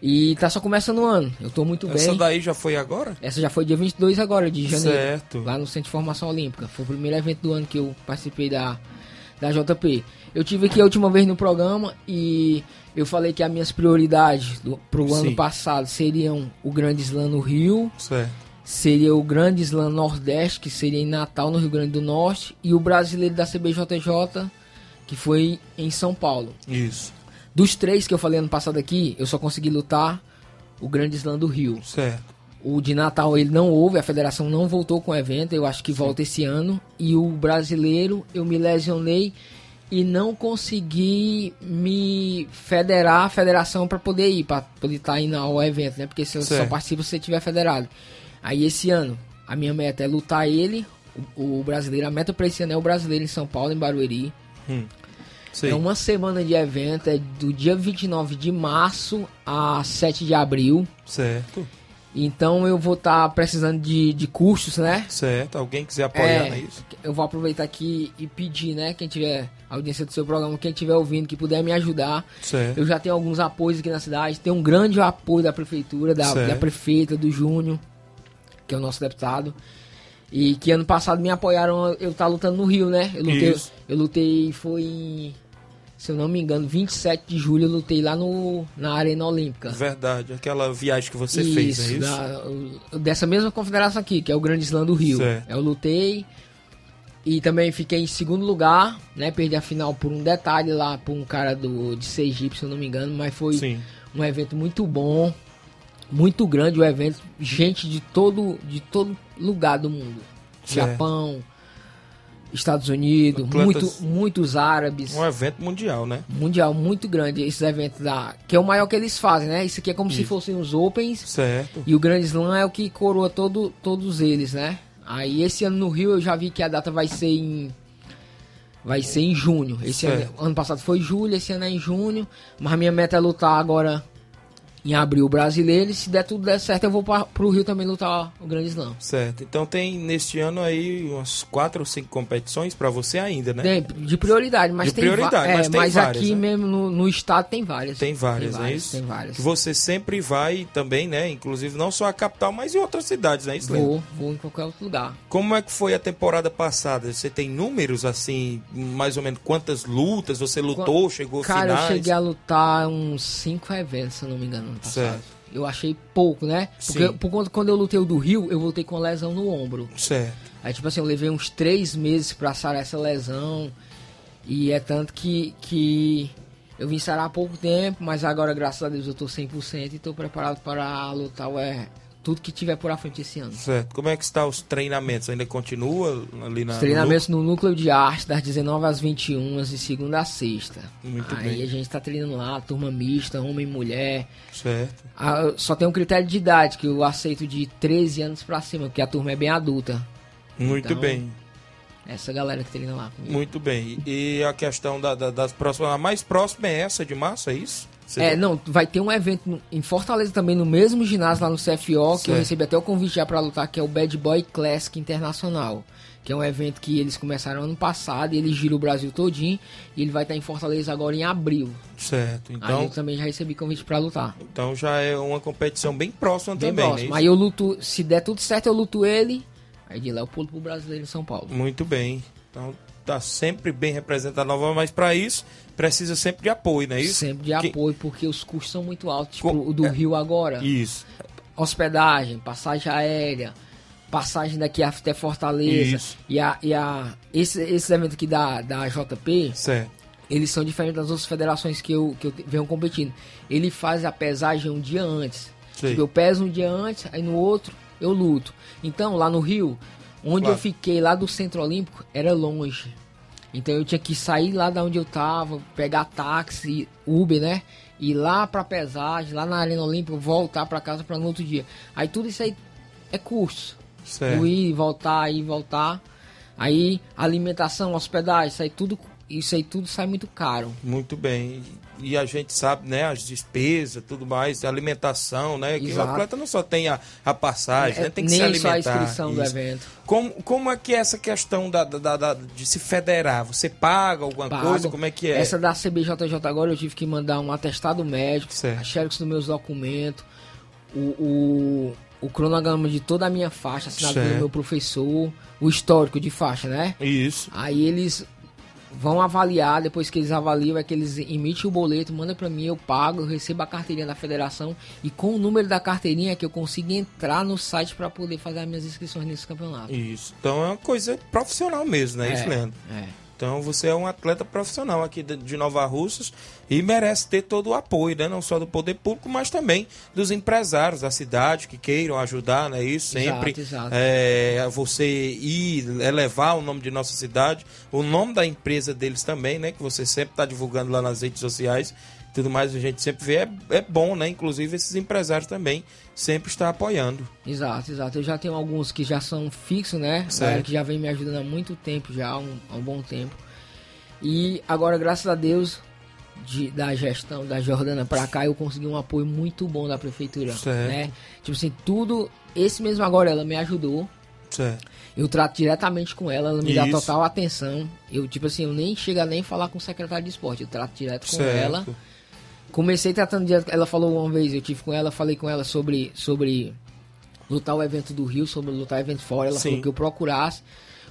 Speaker 9: E tá só começando o ano. Eu tô muito
Speaker 1: Essa
Speaker 9: bem.
Speaker 1: daí já foi agora?
Speaker 9: Essa já foi dia 22 agora de janeiro.
Speaker 1: Certo.
Speaker 9: Lá no Centro de Formação Olímpica. Foi o primeiro evento do ano que eu participei da, da JP. Eu tive aqui a última vez no programa e eu falei que as minhas prioridades do, pro ano
Speaker 1: Sim.
Speaker 9: passado seriam o Grande Slam no Rio,
Speaker 1: Certo.
Speaker 9: seria o Grande Slam Nordeste, que seria em Natal, no Rio Grande do Norte, e o brasileiro da CBJJ, que foi em São Paulo.
Speaker 1: Isso.
Speaker 9: Dos três que eu falei ano passado aqui, eu só consegui lutar o Grande Slam do Rio.
Speaker 1: Certo.
Speaker 9: O de Natal ele não houve, a federação não voltou com o evento, eu acho que volta esse ano. E o brasileiro eu me lesionei e não consegui me federar a federação para poder ir, para poder estar indo ao evento, né? Porque você só participa se você tiver federado. Aí esse ano, a minha meta é lutar ele, o, o brasileiro, a meta para esse ano é o brasileiro em São Paulo, em Barueri.
Speaker 1: Hum.
Speaker 9: É uma semana de evento, é do dia 29 de março a 7 de abril.
Speaker 1: Certo.
Speaker 9: Então eu vou estar precisando de, de custos, né?
Speaker 1: Certo. Alguém quiser apoiar,
Speaker 9: É,
Speaker 1: não é isso?
Speaker 9: Eu vou aproveitar aqui e pedir, né? Quem tiver audiência do seu programa, quem estiver ouvindo, que puder me ajudar.
Speaker 1: Certo.
Speaker 9: Eu já tenho alguns apoios aqui na cidade. Tem um grande apoio da prefeitura, da,
Speaker 1: Certo.
Speaker 9: da prefeita, do Júnior, que é o nosso deputado. E que ano passado me apoiaram eu estar lutando no Rio, né? Eu lutei,
Speaker 1: Isso.
Speaker 9: eu lutei foi em, se eu não me engano, 27 de julho eu lutei lá no, na Arena Olímpica.
Speaker 1: Verdade. Aquela viagem que você fez, não é isso?
Speaker 9: da- dessa mesma confederação aqui, que é o Grande Slam do Rio.
Speaker 1: Certo.
Speaker 9: Eu lutei e também fiquei em segundo lugar, né? Perdi a final por um detalhe lá, por um cara do, de Sergipe, se eu não me engano, mas foi
Speaker 1: Sim.
Speaker 9: um evento muito bom, muito grande o evento, gente de todo, de todo lugar do mundo.
Speaker 1: Certo.
Speaker 9: Japão, Estados Unidos,
Speaker 1: Atletas-
Speaker 9: muito, muitos árabes.
Speaker 1: Um evento mundial, né?
Speaker 9: Mundial muito grande, esses eventos da. Que é o maior que eles fazem, né? Isso aqui é como se
Speaker 1: Isso.
Speaker 9: fossem os Opens.
Speaker 1: Certo.
Speaker 9: E o Grande Slam é o que coroa todo, todos eles, né? Aí esse ano no Rio eu já vi que a data vai ser em. Vai ser em junho. Esse ano, ano passado foi julho, esse ano é em junho. Mas a minha meta é lutar agora em abril o brasileiro. E se der tudo der certo, eu vou pra, pro Rio também lutar o Grande Slam.
Speaker 1: Certo. Então tem neste ano aí umas quatro ou cinco competições pra você ainda, né?
Speaker 9: Tem, de prioridade, mas
Speaker 1: De
Speaker 9: tem
Speaker 1: prioridade,
Speaker 9: é,
Speaker 1: mas tem
Speaker 9: mas
Speaker 1: várias,
Speaker 9: aqui
Speaker 1: né?
Speaker 9: mesmo no, no estado tem várias.
Speaker 1: Tem várias,
Speaker 9: tem
Speaker 1: é
Speaker 9: várias,
Speaker 1: isso?
Speaker 9: Tem várias.
Speaker 1: Que você sempre vai também, né? Inclusive não só a capital, mas em outras cidades, né, isso?
Speaker 9: Vou, vou em qualquer outro lugar.
Speaker 1: Como é que foi a temporada passada? Você tem números assim, mais ou menos quantas lutas você lutou, chegou
Speaker 9: Cara,
Speaker 1: finais?
Speaker 9: eu cheguei a lutar uns cinco eventos, se não me engano, ano passado.
Speaker 1: Certo.
Speaker 9: Eu achei pouco, né? Porque
Speaker 1: Sim.
Speaker 9: por conta quando eu lutei o do Rio, eu voltei com lesão no ombro.
Speaker 1: Certo.
Speaker 9: Aí, tipo assim, eu levei uns três meses pra sarar essa lesão. E é tanto que, que eu vim sarar há pouco tempo, mas agora, graças a Deus, eu tô 100% e tô preparado para lutar é, tudo que tiver por à frente esse ano.
Speaker 1: Certo. Como é que está os treinamentos? Ainda continua ali na
Speaker 9: Os treinamentos no núcleo de arte, das 19 às 21, de segunda a sexta.
Speaker 1: Muito
Speaker 9: Aí
Speaker 1: bem.
Speaker 9: a gente tá treinando lá, turma mista, homem e mulher.
Speaker 1: Certo.
Speaker 9: Ah, só tem um critério de idade, que eu aceito de 13 anos pra cima, porque a turma é bem adulta.
Speaker 1: Muito
Speaker 9: Então,
Speaker 1: bem.
Speaker 9: Essa galera que treina lá comigo.
Speaker 1: Muito bem. E a questão da- da- das próximas. A mais próxima é essa de março, é isso? Você
Speaker 9: É, não, vai ter um evento em Fortaleza também, no mesmo ginásio lá no CFO, que eu
Speaker 1: Certo.
Speaker 9: recebi até o convite já pra lutar, que é o Bad Boy Classic Internacional. Que é um evento que eles começaram ano passado e ele gira o Brasil todinho. E ele vai estar em Fortaleza agora em abril.
Speaker 1: Certo.
Speaker 9: Aí
Speaker 1: Então,
Speaker 9: eu também já recebi convite pra lutar.
Speaker 1: então já é uma competição bem próxima
Speaker 9: Bem
Speaker 1: também,
Speaker 9: próximo.
Speaker 1: né?
Speaker 9: Aí eu luto, se der tudo certo, eu luto ele. Aí de lá eu pulo pro brasileiro em São Paulo.
Speaker 1: Muito bem. Então tá sempre bem representado nova, mas para isso precisa sempre de apoio, não é isso?
Speaker 9: Sempre de
Speaker 1: Que-
Speaker 9: apoio, porque os custos são muito altos. Tipo, o do
Speaker 1: é.
Speaker 9: Rio agora.
Speaker 1: Isso.
Speaker 9: Hospedagem, passagem aérea, passagem daqui até Fortaleza.
Speaker 1: Isso.
Speaker 9: E a, e a esse, esses eventos aqui da, da JP,
Speaker 1: Certo.
Speaker 9: eles são diferentes das outras federações que eu, que eu venho competindo. Ele faz a pesagem um dia antes. Tipo, eu peso um dia antes, aí no outro eu luto. Então, lá no Rio, onde
Speaker 1: Claro.
Speaker 9: eu fiquei, lá do Centro Olímpico, era longe. Então eu tinha que sair lá da onde eu tava, pegar táxi, Uber, né? Ir lá pra pesagem, lá na Arena Olímpica, voltar pra casa para no outro dia. Aí tudo isso aí é custo.
Speaker 1: Certo.
Speaker 9: Eu ir, voltar, ir, voltar. Aí alimentação, hospedagem, isso aí tudo, isso aí tudo sai muito caro.
Speaker 1: Muito bem. E a gente sabe, né, as despesas, tudo mais, alimentação, né? Que o atleta não só tem a, a passagem,
Speaker 9: É,
Speaker 1: né? Tem que
Speaker 9: nem
Speaker 1: se alimentar.
Speaker 9: só a inscrição do
Speaker 1: Isso.
Speaker 9: evento.
Speaker 1: Como, como é que é essa questão da, da- da- de se federar? Você paga alguma
Speaker 9: Pago.
Speaker 1: coisa? Como é que é?
Speaker 9: Essa da CBJJ agora eu tive que mandar um atestado médico,
Speaker 1: Certo.
Speaker 9: a xerox dos meus documentos, o, o, o cronograma de toda a minha faixa, assinado
Speaker 1: Certo.
Speaker 9: pelo meu professor, o histórico de faixa, né?
Speaker 1: Isso.
Speaker 9: Aí eles vão avaliar, depois que eles avaliam, é que eles emitem o boleto, manda pra mim, eu pago, eu recebo a carteirinha da federação e com o número da carteirinha é que eu consigo entrar no site pra poder fazer as minhas inscrições nesse campeonato.
Speaker 1: Isso. Então é uma coisa profissional mesmo, né?
Speaker 9: É,
Speaker 1: Isso, Leandro?
Speaker 9: é.
Speaker 1: Então você é um atleta profissional aqui de Nova Russas e merece ter todo o apoio, né? Não só do poder público, mas também dos empresários da cidade que queiram ajudar, né? Isso sempre.
Speaker 9: Exato, exato.
Speaker 1: É, você ir elevar o nome de nossa cidade, o nome da empresa deles também, né? Que você sempre está divulgando lá nas redes sociais. Tudo mais a gente sempre vê, é, é bom, né? Inclusive esses empresários também sempre estão apoiando.
Speaker 9: Exato, exato. Eu já tenho alguns que já são fixos, né?
Speaker 1: Certo.
Speaker 9: Que já vem me ajudando há muito tempo, já há um, há um bom tempo. E agora, graças a Deus, de- da gestão da Jordana pra cá, eu consegui um apoio muito bom da prefeitura,
Speaker 1: Certo.
Speaker 9: né? Tipo assim, tudo... Esse mesmo agora, ela me ajudou.
Speaker 1: Certo.
Speaker 9: Eu trato diretamente com ela, ela me dá
Speaker 1: Isso.
Speaker 9: total atenção. Eu, tipo assim, eu nem chego a nem falar com o secretário de esporte, eu trato direto com
Speaker 1: Certo.
Speaker 9: ela. Comecei tratando direto, ela falou uma vez, eu tive com ela, falei com ela sobre, sobre lutar o evento do Rio, sobre lutar o evento fora, ela
Speaker 1: Sim.
Speaker 9: falou que eu procurasse.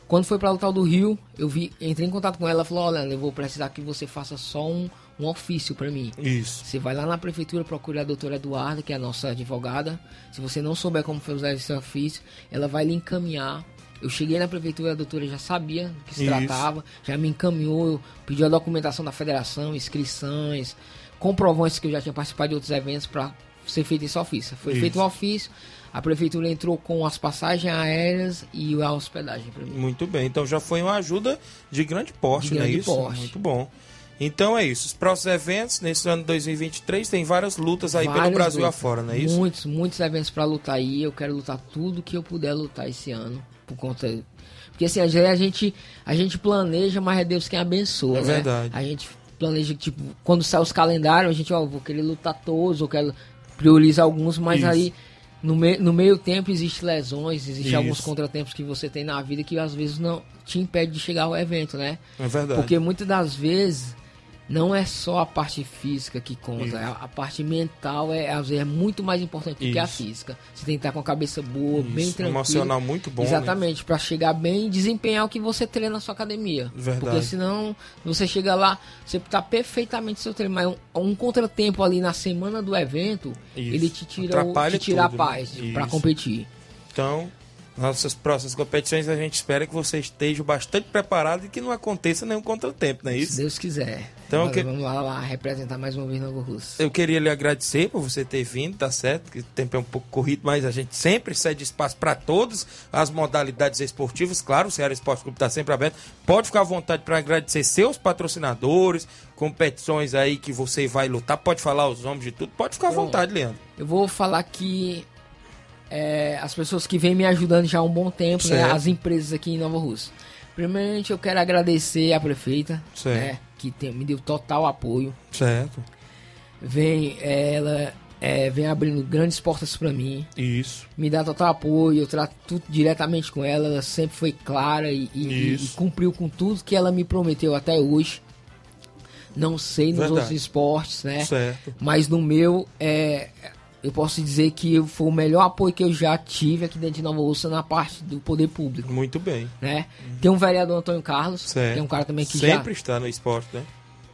Speaker 9: Quando foi pra lutar o do Rio, eu vi, entrei em contato com ela, ela falou, olha, eu vou precisar que você faça só um, um ofício pra mim.
Speaker 1: Isso.
Speaker 9: Você vai lá na prefeitura, procura a doutora Eduarda, que é a nossa advogada. Se você não souber como fazer esse ofício, ela vai lhe encaminhar. Eu cheguei na prefeitura, a doutora já sabia do que se
Speaker 1: Isso.
Speaker 9: tratava, já me encaminhou, pediu a documentação da federação, inscrições, comprovantes que eu já tinha participado de outros eventos para ser feito esse ofício. Foi
Speaker 1: Isso.
Speaker 9: feito o ofício, a prefeitura entrou com as passagens aéreas e a hospedagem para mim.
Speaker 1: Muito bem, então já foi uma ajuda de grande porte,
Speaker 9: De
Speaker 1: não é
Speaker 9: grande
Speaker 1: isso?
Speaker 9: porte.
Speaker 1: Muito bom. Então é isso. Os próximos eventos, nesse ano de 2023, tem várias lutas aí pelo
Speaker 9: Vários
Speaker 1: Brasil
Speaker 9: lutas.
Speaker 1: afora, não é isso?
Speaker 9: Muitos, muitos eventos para lutar aí. Eu quero lutar tudo que eu puder lutar esse ano. por conta. Porque assim, a gente, a gente planeja, mas é Deus quem abençoa,
Speaker 1: É
Speaker 9: né?
Speaker 1: verdade.
Speaker 9: A gente planeja, tipo, quando sai os calendários, a gente, ó, vou querer lutar todos, eu quero priorizar alguns, mas
Speaker 1: Isso.
Speaker 9: aí no, me, no meio tempo existe lesões, existe
Speaker 1: Isso.
Speaker 9: alguns contratempos que você tem na vida que às vezes não te impede de chegar ao evento, né?
Speaker 1: É verdade.
Speaker 9: Porque muitas das vezes não é só a parte física que conta,
Speaker 1: Isso.
Speaker 9: a, a parte mental é, às vezes, é muito mais importante do que a
Speaker 1: Isso.
Speaker 9: física. Você tem que estar com a cabeça boa, bem
Speaker 1: Isso,
Speaker 9: tranquilo.
Speaker 1: emocional muito bom, né?
Speaker 9: Exatamente, pra chegar bem e desempenhar o que você treina na sua academia.
Speaker 1: Verdade.
Speaker 9: Porque senão você chega lá, você tá perfeitamente seu treino, mas um, um contratempo ali na semana do evento,
Speaker 1: Isso.
Speaker 9: ele te tira, o, te tira a
Speaker 1: tudo, né?
Speaker 9: paz pra
Speaker 1: Isso.
Speaker 9: competir.
Speaker 1: Então, nossas próximas competições a gente espera que você esteja bastante preparado e que não aconteça nenhum contratempo, não é isso?
Speaker 9: Se Deus quiser.
Speaker 1: Então,
Speaker 9: Agora
Speaker 1: que-
Speaker 9: Vamos lá, lá representar mais uma vez Novo Russo.
Speaker 1: Eu queria lhe agradecer por você ter vindo, tá certo? Que o tempo é um pouco corrido, mas a gente sempre cede espaço para todas as modalidades esportivas. Claro, o Ceará Esporte Clube está sempre aberto. Pode ficar à vontade para agradecer seus patrocinadores, competições aí que você vai lutar. Pode falar os nomes de tudo. Pode ficar à
Speaker 9: Bom,
Speaker 1: vontade, Leandro.
Speaker 9: Eu vou falar que é, as pessoas que vêm me ajudando já há um bom tempo, né, as empresas aqui em Nova Rússia. Primeiramente, eu quero agradecer a prefeita, né, que tem- me deu total apoio.
Speaker 1: Certo.
Speaker 9: Vem, ela é, vem abrindo grandes portas para mim.
Speaker 1: Isso.
Speaker 9: Me dá total apoio, eu trato tudo diretamente com ela. Ela sempre foi clara e, e- e cumpriu com tudo que ela me prometeu até hoje. Não sei nos
Speaker 1: Verdade.
Speaker 9: outros esportes, né?
Speaker 1: Certo.
Speaker 9: Mas no meu, é, eu posso dizer que foi o melhor apoio que eu já tive aqui dentro de Nova Ursa na parte do poder público,
Speaker 1: Muito bem.
Speaker 9: né? Tem um vereador Antônio Carlos,
Speaker 1: Certo.
Speaker 9: que é um cara também que
Speaker 1: Sempre
Speaker 9: já
Speaker 1: está no esporte, né?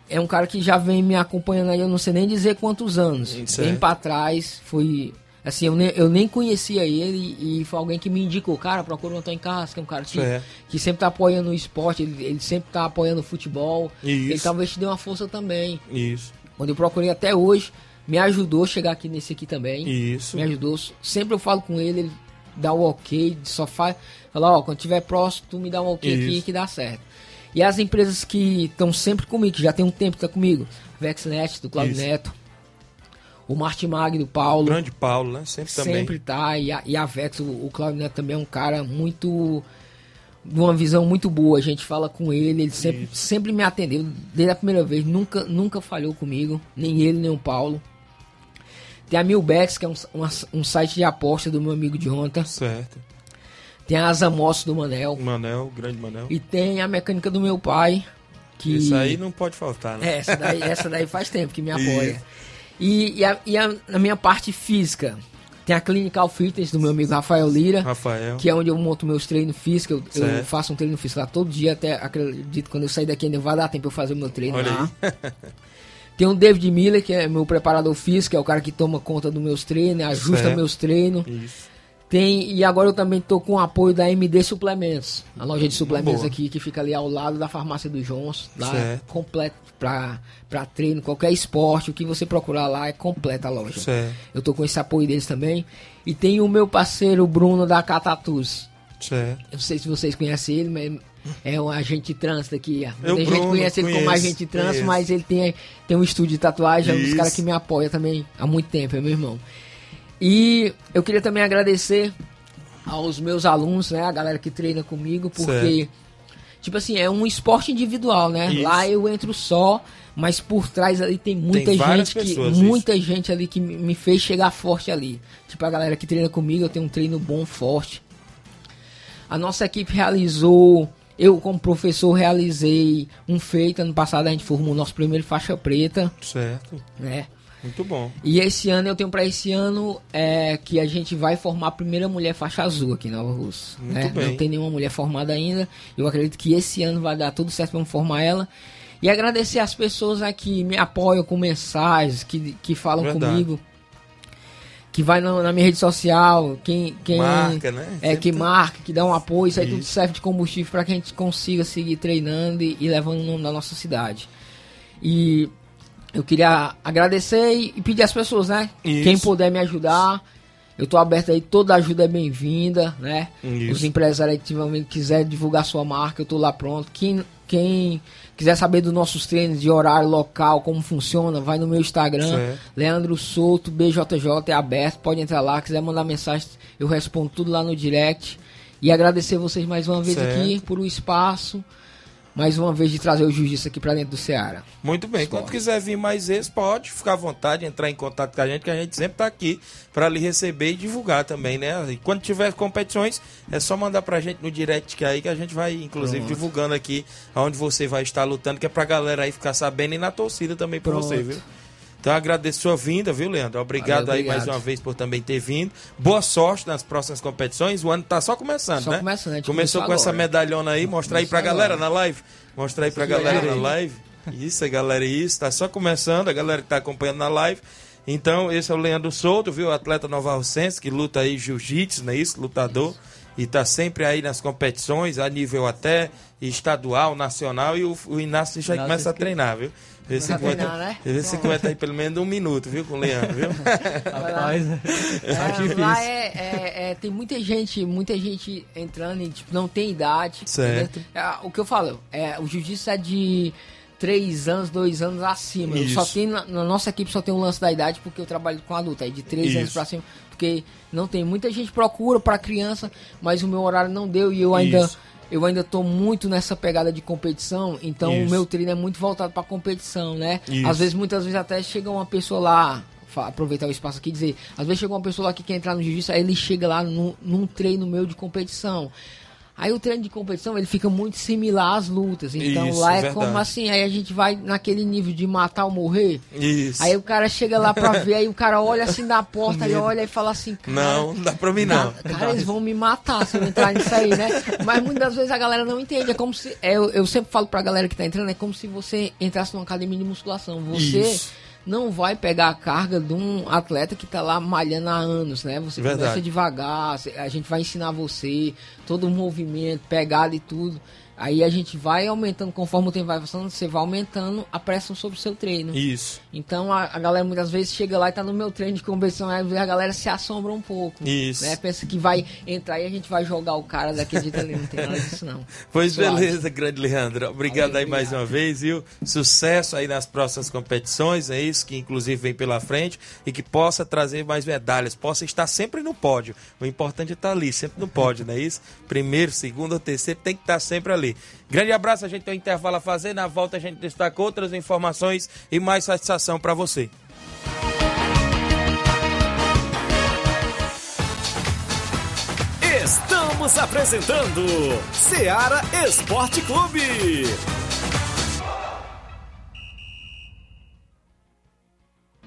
Speaker 9: é um cara que já vem me acompanhando aí, eu não sei nem dizer quantos anos.
Speaker 1: Certo.
Speaker 9: Bem pra trás, foi assim, eu nem, eu nem conhecia ele e foi alguém que me indicou, cara, procura o Antônio Carlos, que é um cara que,
Speaker 1: Certo.
Speaker 9: que sempre tá apoiando o esporte, ele, ele sempre tá apoiando o futebol.
Speaker 1: Isso.
Speaker 9: Ele talvez te dê uma força também.
Speaker 1: Isso.
Speaker 9: Quando eu procurei até hoje, me ajudou a chegar aqui nesse aqui também.
Speaker 1: Isso.
Speaker 9: Me ajudou. Sempre eu falo com ele, ele dá o ok, só faz. Fala, ó, quando tiver próximo, tu me dá um ok aqui
Speaker 1: Isso.
Speaker 9: que dá certo. E as empresas que estão sempre comigo, que já tem um tempo que tá comigo, Vexnet, do Claudio
Speaker 1: Isso.
Speaker 9: Neto, o Martimag do Paulo.
Speaker 1: Grande Paulo, né? Sempre também.
Speaker 9: Sempre tá. E a, e a Vex, o, o Claudio Neto também é um cara muito. de uma visão muito boa. A gente fala com ele, ele sempre, sempre me atendeu. Desde a primeira vez, nunca, nunca falhou comigo. Nem ele, nem o Paulo. Tem a Milbex, que é um, uma- um site de aposta do meu amigo Jonathan.
Speaker 1: Certo.
Speaker 9: Tem a Azamosso do Manel.
Speaker 1: Manel, grande Manel.
Speaker 9: E tem a mecânica do meu pai. Que...
Speaker 1: Isso aí não pode faltar, né?
Speaker 9: É, essa daí, essa daí faz tempo que me apoia. E, e, a, e a, na minha parte física, tem a Clinical Fitness do meu amigo Rafael Lira.
Speaker 1: Rafael.
Speaker 9: Que é onde eu monto meus treinos físicos. Eu, eu faço um treino físico lá todo dia, até acredito que quando eu sair daqui ainda vai dar tempo eu fazer o meu treino
Speaker 1: Olha
Speaker 9: lá. Tem o David Miller, que é meu preparador físico, que é o cara que toma conta dos meus treinos, ajusta
Speaker 1: Certo.
Speaker 9: meus treinos.
Speaker 1: Isso.
Speaker 9: Tem, e agora eu também tô com o apoio da MD Suplementos, a loja de suplementos
Speaker 1: Boa.
Speaker 9: aqui que fica ali ao lado da farmácia do Jons, lá
Speaker 1: Certo.
Speaker 9: completo pra, pra treino, qualquer esporte, o que você procurar lá é completa a loja.
Speaker 1: Certo.
Speaker 9: Eu tô com esse apoio deles também. E tem o meu parceiro Bruno da Catatus.
Speaker 1: Certo.
Speaker 9: Eu não sei se vocês conhecem ele, mas é um agente de trânsito aqui. ó.
Speaker 1: Eu,
Speaker 9: Muita gente
Speaker 1: Bruno,
Speaker 9: conhece ele como
Speaker 1: conheço,
Speaker 9: agente de trânsito,
Speaker 1: conheço.
Speaker 9: mas ele tem, tem um estúdio de tatuagem, é um dos
Speaker 1: Isso.
Speaker 9: caras que me apoia também há muito tempo, é meu irmão. E eu queria também agradecer aos meus alunos, né? A galera que treina comigo, porque, tipo assim, é um esporte individual, né?
Speaker 1: Isso.
Speaker 9: Lá eu entro só, mas por trás ali tem muita
Speaker 1: Tem
Speaker 9: gente que.
Speaker 1: pessoas,
Speaker 9: muita gente ali que me fez chegar forte ali. Tipo, a galera que treina comigo, eu tenho um treino bom, forte. A nossa equipe realizou. Eu, como professor, realizei um feito. Ano passado a gente formou o nosso primeiro faixa preta,
Speaker 1: Certo.
Speaker 9: né?
Speaker 1: Muito bom.
Speaker 9: E esse ano eu tenho pra esse ano é, que a gente vai formar a primeira mulher faixa azul aqui em Nova Rússia.
Speaker 1: Muito
Speaker 9: né?
Speaker 1: bem.
Speaker 9: Não tem nenhuma mulher formada ainda. Eu acredito que esse ano vai dar tudo certo pra formar ela. E agradecer as pessoas aqui que me apoiam com mensagens, que, que falam
Speaker 1: Verdade.
Speaker 9: comigo. Que vai na, na minha rede social, quem, quem
Speaker 1: Marca, né?
Speaker 9: é
Speaker 1: Sempre
Speaker 9: que
Speaker 1: tem-
Speaker 9: marca, que dá um apoio, isso aí tudo serve de combustível para que a gente consiga seguir treinando e, e levando o nome da nossa cidade. E eu queria agradecer e, e pedir às pessoas, né?
Speaker 1: Isso.
Speaker 9: Quem puder me ajudar, eu tô aberto aí, toda ajuda é bem-vinda, né?
Speaker 1: Isso.
Speaker 9: Os empresários que tiverem- quiserem divulgar sua marca, eu tô lá pronto. Quem, quem quiser saber dos nossos treinos de horário local, como funciona, vai no meu Instagram,
Speaker 1: Certo.
Speaker 9: Leandro Souto, BJJ, é aberto, pode entrar lá, quiser mandar mensagem, eu respondo tudo lá no direct. E agradecer vocês mais uma vez
Speaker 1: Certo.
Speaker 9: aqui por o espaço, mais uma vez de trazer o jiu-jitsu aqui pra dentro do Ceará.
Speaker 1: Muito bem. Quando quiser vir mais vezes, pode ficar à vontade, entrar em contato com a gente, que a gente sempre tá aqui para lhe receber e divulgar também, né? E quando tiver competições, é só mandar pra gente no direct que aí que a gente vai, inclusive,
Speaker 9: Pronto.
Speaker 1: divulgando aqui onde você vai estar lutando, que é pra galera aí ficar sabendo e na torcida também
Speaker 9: Pronto.
Speaker 1: você, viu? Então agradeço sua vinda, viu, Leandro? Obrigado,
Speaker 9: Valeu,
Speaker 1: aí mais uma vez por também ter vindo. Boa sorte nas próximas competições. O ano tá só começando,
Speaker 9: Só
Speaker 1: né?
Speaker 9: começando, gente
Speaker 1: Começou com essa
Speaker 9: agora.
Speaker 1: medalhona aí, mostra aí pra
Speaker 9: Começou
Speaker 1: galera
Speaker 9: agora.
Speaker 1: na live. Mostra aí pra
Speaker 9: Sim,
Speaker 1: galera
Speaker 9: galera
Speaker 1: na live. Isso, a galera, isso. Tá só começando, a galera que tá acompanhando na live. Então, esse é o Leandro Souto, viu? Atleta Nova Rocense, que luta aí jiu-jitsu, não é isso? Lutador. E tá sempre aí nas competições, a nível até estadual, nacional. E o, o Inácio já
Speaker 9: Inácio
Speaker 1: começa a treinar, viu? Vê se
Speaker 9: Começa a
Speaker 1: aguenta,
Speaker 9: treinar, né?
Speaker 1: vê se aguenta aí pelo menos um minuto, viu? Com o Leandro, viu?
Speaker 2: Rapaz,
Speaker 9: É, lá é, é- é- tem muita gente, muita gente entrando e tipo, não tem idade.
Speaker 1: Certo.
Speaker 9: É, o que eu falo, é, o jiu-jitsu é de 3 anos, 2 anos acima.
Speaker 1: Isso.
Speaker 9: Só tem, na, na nossa equipe só tem um lance da idade porque eu trabalho com adulto, é de 3 anos
Speaker 1: Isso.
Speaker 9: pra cima. Porque não tem. Muita gente procura pra criança, mas o meu horário não deu e eu ainda.
Speaker 1: Isso.
Speaker 9: Eu ainda tô muito nessa pegada de competição, então
Speaker 1: Isso.
Speaker 9: o meu treino é muito voltado pra competição, né?
Speaker 1: Isso.
Speaker 9: Às vezes, muitas vezes até chega uma pessoa lá, aproveitar o espaço aqui e dizer, às vezes chega uma pessoa lá que quer entrar no jiu-jitsu, aí ele chega lá num, num treino meu de competição. Aí o treino de competição, ele fica muito similar às lutas. Então
Speaker 1: Isso,
Speaker 9: lá é
Speaker 1: verdade.
Speaker 9: como assim, aí a gente vai naquele nível de matar ou morrer.
Speaker 1: Isso.
Speaker 9: Aí o cara chega lá pra ver, aí o cara olha assim da porta e olha e fala assim, cara,
Speaker 1: Não, não dá pra mim não.
Speaker 9: Cara, eles vão me matar se eu entrar nisso aí, né? Mas muitas vezes a galera não entende. É como se. é, eu, eu sempre falo pra galera que tá entrando, é como se você entrasse numa academia de musculação. Você
Speaker 1: Isso.
Speaker 9: Não vai pegar a carga de um atleta que tá lá malhando há anos, né? Você
Speaker 1: Verdade.
Speaker 9: começa devagar, a gente vai ensinar você todo o movimento, pegada e tudo. Aí a gente vai aumentando, conforme o tempo vai passando, você vai aumentando a pressão sobre o seu treino.
Speaker 1: Isso.
Speaker 9: Então a, a galera muitas vezes chega lá e tá no meu treino de competição, aí a galera se assombra um pouco.
Speaker 1: Isso.
Speaker 9: Né? Pensa que vai entrar e a gente vai jogar o cara daquele jeito ali, não tem nada disso não.
Speaker 1: Pois
Speaker 9: Suave.
Speaker 1: beleza, grande Leandro. Obrigado aí mais uma vez, viu? Sucesso aí nas próximas competições, é isso que inclusive vem pela frente e que possa trazer mais medalhas, possa estar sempre no pódio. O importante é estar ali, sempre no pódio, não é isso? Primeiro, segundo ou terceiro tem que estar sempre ali. Grande abraço, a gente tem um intervalo a fazer, na volta a gente destaca outras informações e mais satisfação para você.
Speaker 3: Estamos apresentando Seara Esporte Clube.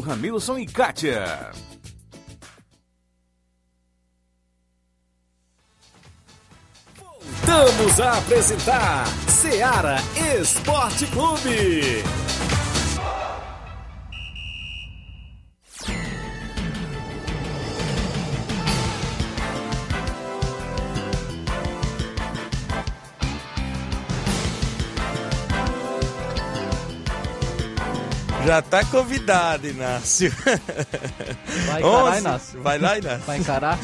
Speaker 10: Ramilson e Kátia.
Speaker 3: Voltamos a apresentar Seara Esporte Clube.
Speaker 1: Já tá convidado, Inácio.
Speaker 2: Vai encarar,
Speaker 1: 11
Speaker 2: Inácio?
Speaker 1: Vai lá, Inácio.
Speaker 2: Vai encarar?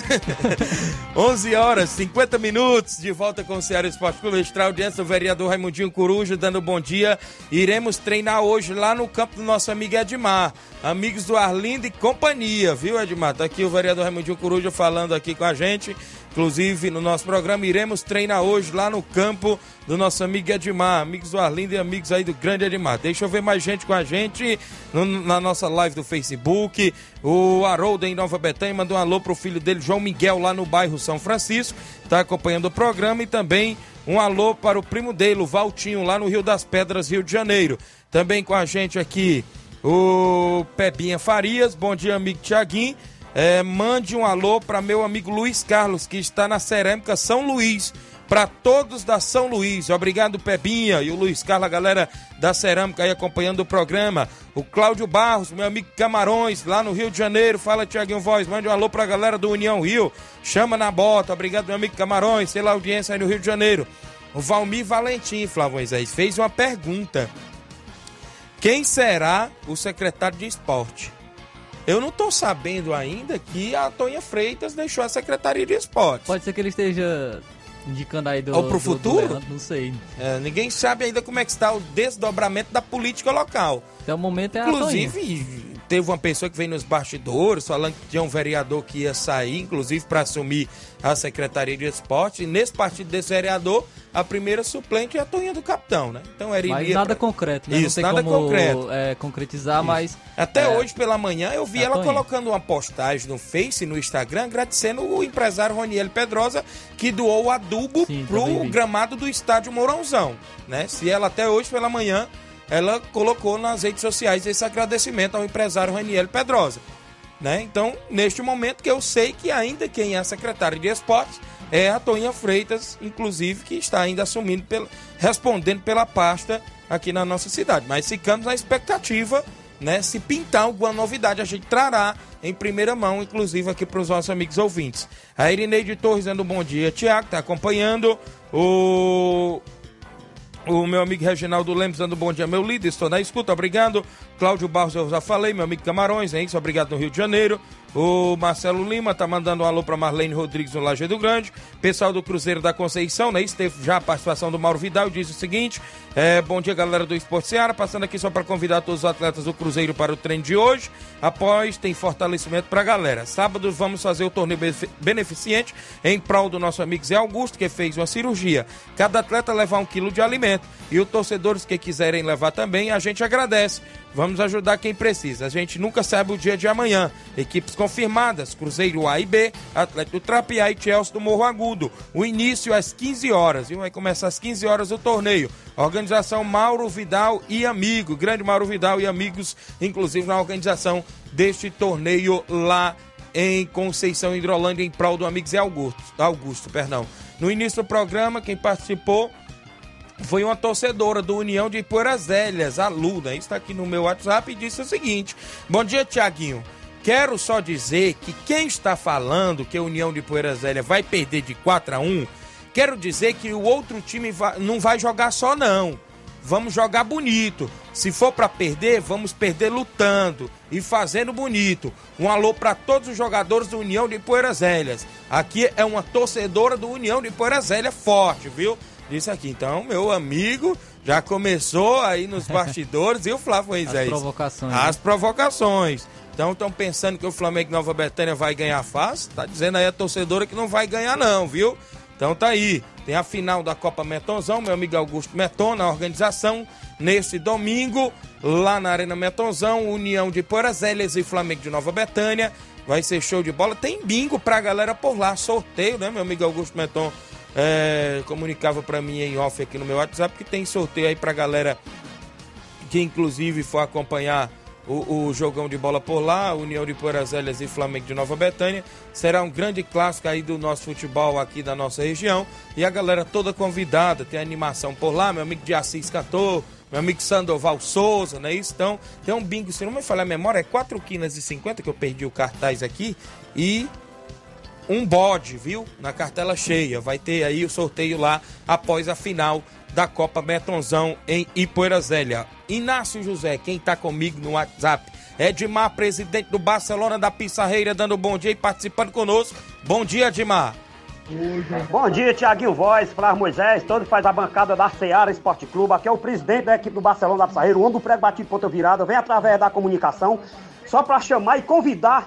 Speaker 1: 11 horas, 50 minutos, de volta com o Ceará Esporte Clube. Extra audiência do vereador Raimundinho Coruja, dando bom dia. Iremos treinar hoje lá no campo do nosso amigo Edmar. Amigos do Arlindo e companhia, viu, Edmar? Tá aqui o vereador Raimundinho Coruja falando aqui com a gente. Inclusive, no nosso programa, iremos treinar hoje lá no campo do nosso amigo Edmar. Amigos do Arlindo e amigos aí do grande Edmar. Deixa eu ver mais gente com a gente no- na nossa live do Facebook. O Haroldo em Nova Betânia mandou um alô pro filho dele, João Miguel, lá no bairro São Francisco. Tá acompanhando o programa e também um alô para o primo dele, o Valtinho, lá no Rio das Pedras, Rio de Janeiro. Também com a gente aqui o Pebinha Farias. Bom dia, amigo Tiaguinho. É, mande um alô para meu amigo Luiz Carlos, que está na Cerâmica São Luís. para todos da São Luís. Obrigado, Pebinha e o Luiz Carlos, a galera da Cerâmica aí acompanhando o programa. O Cláudio Barros, meu amigo Camarões, lá no Rio de Janeiro. Fala, Tiaguinho Voz. Mande um alô pra galera do União Rio. Chama na bota. Obrigado, meu amigo Camarões, pela audiência aí no Rio de Janeiro. O Valmir Valentim, Flávio Moisés, fez uma pergunta. Quem será o secretário de esporte? Eu não tô sabendo ainda que a Tonha Freitas deixou a Secretaria de Esportes.
Speaker 2: Pode ser que ele esteja indicando aí do.
Speaker 1: Ou pro
Speaker 2: do-
Speaker 1: futuro?
Speaker 2: do Leandro, não sei.
Speaker 1: É, ninguém sabe ainda como é que está o desdobramento da política local.
Speaker 2: Até o momento é a.
Speaker 1: Inclusive, teve uma pessoa que veio nos bastidores falando que tinha um vereador que ia sair, inclusive para assumir a Secretaria de Esporte. E nesse partido desse vereador, a primeira suplente é a Toninha do Capitão, né? Então era
Speaker 2: Mas nada
Speaker 1: pra-
Speaker 2: concreto, né?
Speaker 1: Isso,
Speaker 2: não tem
Speaker 1: nada
Speaker 2: como
Speaker 1: concreto.
Speaker 2: é, concretizar,
Speaker 1: Isso.
Speaker 2: mas.
Speaker 1: Até
Speaker 2: é,
Speaker 1: hoje pela manhã eu vi
Speaker 2: a
Speaker 1: ela
Speaker 2: Toinha.
Speaker 1: colocando uma postagem no Face, no Instagram, agradecendo o empresário Roniel Pedrosa que doou o adubo
Speaker 2: Sim,
Speaker 1: pro gramado do estádio Mourãozão, né? Se ela até hoje pela manhã ela colocou nas redes sociais esse agradecimento ao empresário Roniel Pedrosa, né? Então, neste momento que eu sei que ainda quem é secretário de esportes é a Toinha Freitas, inclusive, que está ainda assumindo, pela, respondendo pela pasta aqui na nossa cidade. Mas ficamos na expectativa, né? Se pintar alguma novidade, a gente trará em primeira mão, inclusive aqui para os nossos amigos ouvintes. A Irineide Torres dando um bom dia. Tiago está acompanhando. O o meu amigo Reginaldo Lemos dando bom dia, meu líder, estou na escuta, obrigado. Cláudio Barros, eu já falei, meu amigo Camarões, é isso, obrigado no Rio de Janeiro. O Marcelo Lima tá mandando um alô para Marlene Rodrigues no Lajeado Grande. Pessoal do Cruzeiro da Conceição, né? Isso teve já a participação do Mauro Vidal, diz o seguinte: é, bom dia, galera do Esporte Seara. Passando aqui só para convidar todos os atletas do Cruzeiro para o treino de hoje. Após, tem fortalecimento para a galera. Sábado vamos fazer o torneio benefi- beneficente em prol do nosso amigo Zé Augusto, que fez uma cirurgia. Cada atleta levar um quilo de alimento. E os torcedores que quiserem levar também, a gente agradece. Vamos ajudar quem precisa. A gente nunca sabe o dia de amanhã. Equipes confirmadas: Cruzeiro A e B, Atlético Trapiá e Chelsea do Morro Agudo. O início às 15 horas. E vai começar às 15 horas o torneio. Organização Mauro Vidal e amigo. Grande Mauro Vidal e amigos, inclusive na organização deste torneio lá em Conceição Hidrolândia, em prol do amigo Zé Augusto. Augusto perdão. No início do programa, quem participou foi uma torcedora do União de Ipueiras Velhas, a Luna. Está aqui no meu WhatsApp e disse o seguinte: Bom dia, Tiaguinho. Quero só dizer que quem está falando que a União de Ipueiras Velhas vai perder de 4 a 1, quero dizer que o outro time não vai jogar só não. Vamos jogar bonito. Se for para perder, vamos perder lutando e fazendo bonito. Um alô para todos os jogadores do União de Ipueiras Velhas. Aqui é uma torcedora do União de Ipueiras Velhas forte, viu? Disse aqui. Então, meu amigo já começou aí nos bastidores e o Flávio Moisés.
Speaker 2: provocações,
Speaker 1: As provocações. Então estão pensando que o Flamengo Nova Betânia vai ganhar fácil? Tá dizendo aí a torcedora que não vai ganhar não, viu? Então tá aí. Tem a final da Copa Metonzão, meu amigo Augusto Meton na organização. Nesse domingo, lá na Arena Metonzão, União de Porazélias e Flamengo de Nova Betânia. Vai ser show de bola. Tem bingo pra galera por lá. Sorteio, né, meu amigo Augusto Meton? É, comunicava pra mim em off aqui no meu WhatsApp que tem sorteio aí pra galera que inclusive for acompanhar o, o jogão de bola por lá, União de Porazélias e Flamengo de Nova Betânia. Será um grande clássico aí do nosso futebol aqui da nossa região. E a galera toda convidada, tem animação por lá, meu amigo de Assis Cantor, meu amigo Sandoval Souza, é isso? Então, tem um bingo, se não me falhar a memória, é 4 quinas e 50 que eu perdi o cartaz aqui. E um bode, viu? Na cartela cheia. Vai ter aí o sorteio lá após a final da Copa Betonzão em Ipoeirazélia. Inácio José, quem tá comigo no WhatsApp? Edmar, presidente do Barcelona da Pissarreira, dando bom dia e participando conosco. Bom dia, Edmar.
Speaker 11: Bom dia, Tiaguinho Voz, Flávio Moisés, todo faz a bancada da Seara Esporte Clube. Aqui é o presidente da equipe do Barcelona da Pissarreira, o homem do prego batido ponta virada, vem através da comunicação, só para chamar e convidar,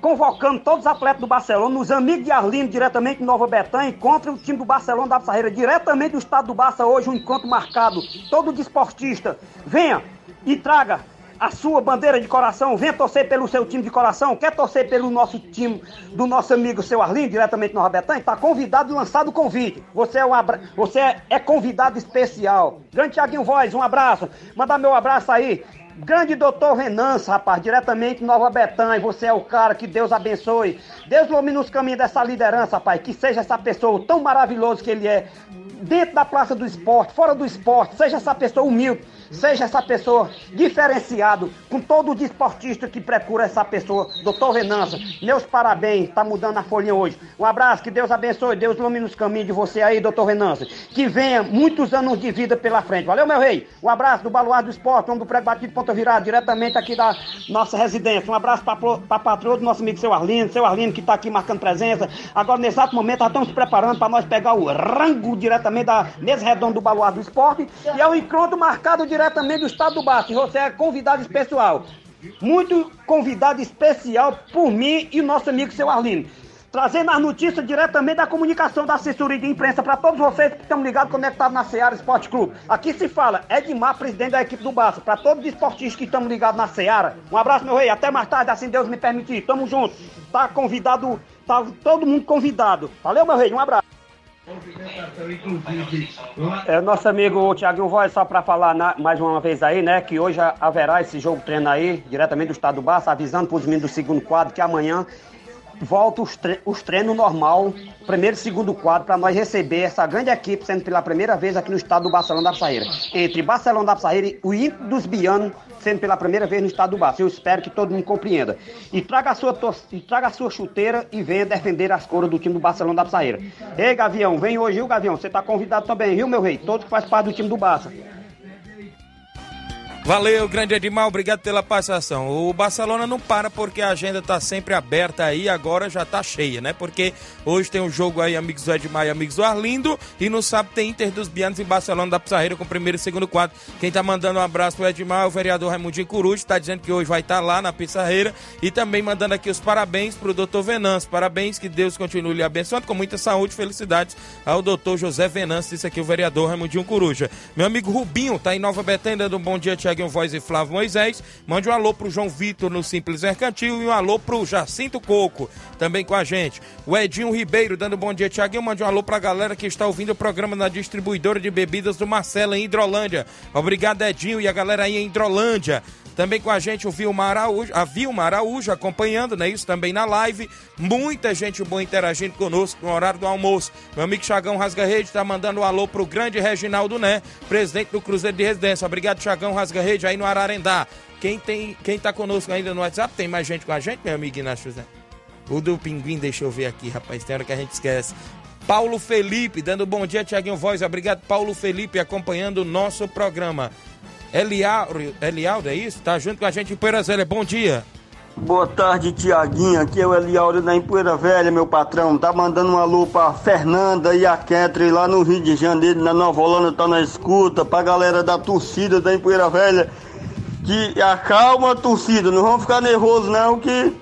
Speaker 11: convocando todos os atletas do Barcelona, os amigos de Arlindo, diretamente de Nova Betânia, contra o time do Barcelona da Pissarreira, diretamente do estado do Barça, hoje um encontro marcado. Todo desportista, venha e traga a sua bandeira de coração, venha torcer pelo seu time de coração, quer torcer pelo nosso time, do nosso amigo seu Arlindo, diretamente no Rabetã, está convidado e lançado o convite. Você é, um abra... Você é- é convidado especial. Grande Tiaguinho Voz, um abraço. Mandar meu abraço aí Grande doutor Renança, rapaz, diretamente Nova Betânia. Você é o cara, que Deus abençoe. Deus ilumine os caminhos dessa liderança, rapaz. Que seja essa pessoa tão maravilhosa que ele é. Dentro da praça do esporte, fora do esporte, seja essa pessoa humilde, seja essa pessoa diferenciado, com todo o desportista que procura essa pessoa. Doutor Renança, meus parabéns, tá mudando a folhinha hoje. Um abraço, que Deus abençoe, Deus ilumine os caminhos de você aí, doutor Renança. Que venha muitos anos de vida pela frente. Valeu, meu rei. Um abraço do Baluar do Esporte, homem do prego batido ponta virada, diretamente aqui da nossa residência. Um abraço para patroa do nosso amigo seu Arlindo, seu Arlindo que está aqui marcando presença. Agora, nesse exato momento, nós estamos preparando para nós pegar o rango diretamente da mesa redonda do Baluar do Esporte. E é um encontro marcado diretamente do estado do Baixo. E você é convidado especial. Muito convidado especial por mim e nosso amigo seu Arlindo trazendo as notícias diretamente da comunicação da assessoria de imprensa para todos vocês que estão ligados, conectados na Seara Esporte Clube. Aqui se fala Edmar, presidente da equipe do Barça, para todos os esportistas que estão ligados na Seara. Um abraço, meu rei, até mais tarde, assim Deus me permitir. Tamo junto. Tá convidado, tá todo mundo convidado. Valeu, meu rei, um abraço. É, nosso amigo Tiaguinho Voz, só para falar na, mais uma vez aí, né, que hoje haverá esse jogo treino aí, diretamente do estado do Barça, avisando para os meninos do segundo quadro que amanhã volta os, tre os treinos normal, primeiro e segundo quadro, para nós receber essa grande equipe, sendo pela primeira vez aqui no estado do Barcelona da Psaíra. Entre Barcelona da Psaíra e o Inter dos Bianos, sendo pela primeira vez no estado do Barça. Eu espero que todo mundo compreenda. E traga a sua, e traga a sua chuteira e venha defender as cores do time do Barcelona da Psaíra. Ei, Gavião, vem hoje, viu, Gavião? Você está convidado também, viu, meu rei? Todos que faz parte do time do Barça.
Speaker 1: Valeu, grande Edmar, obrigado pela participação. O Barcelona não para porque a agenda tá sempre aberta aí, agora já tá cheia, né? Porque hoje tem um jogo aí, amigos do Edmar e amigos do Arlindo, e no sábado tem Inter dos Bianos em Barcelona da Pizarreira com o primeiro e segundo quadro. Quem tá mandando um abraço pro Edmar é o vereador Raimundinho Coruja, tá dizendo que hoje vai estar tá lá na Pizarreira e também mandando aqui os parabéns pro doutor Venâncio. Parabéns, que Deus continue lhe abençoando com muita saúde e felicidades ao doutor José Venâncio, disse aqui o vereador Raimundinho Coruja. Meu amigo Rubinho tá em Nova Betânia, dando um bom dia, Tiago Tiaguinho Voz e Flávio Moisés. Mande um alô pro João Vitor no Simples Mercantil e um alô pro Jacinto Coco, também com a gente. O Edinho Ribeiro dando bom dia, Tiaguinho. Mande um alô pra galera que está ouvindo o programa na distribuidora de bebidas do Marcelo em Hidrolândia. Obrigado, Edinho, e a galera aí em Hidrolândia. Também com a gente o Vilma Araújo, a Vilma Araújo acompanhando, né? Isso também na live. Muita gente boa interagindo conosco no horário do almoço. Meu amigo Chagão Rasga Rede tá mandando um alô pro grande Reginaldo Né, presidente do Cruzeiro de Residência. Obrigado, Chagão Rasga Rede, aí no Ararendá. Quem, tem, quem tá conosco ainda no WhatsApp, tem mais gente com a gente, meu amigo Inácio José? O do Pinguim, deixa eu ver aqui, rapaz, tem hora que a gente esquece. Paulo Felipe, dando bom dia, Tiaguinho Voz. Obrigado, Paulo Felipe, acompanhando o nosso programa. Eliauro, Eliauro, é isso? Tá junto com a gente em Poeira Velha. Bom dia.
Speaker 12: Boa tarde, Tiaguinho. Aqui é o Eliauro da Empoeira Velha, meu patrão. Tá mandando um alô pra Fernanda e a Ketri lá no Rio de Janeiro, na Nova Holanda, tá na escuta. Pra galera da torcida da Empoeira Velha. Que acalma a torcida, não vamos ficar nervoso não, que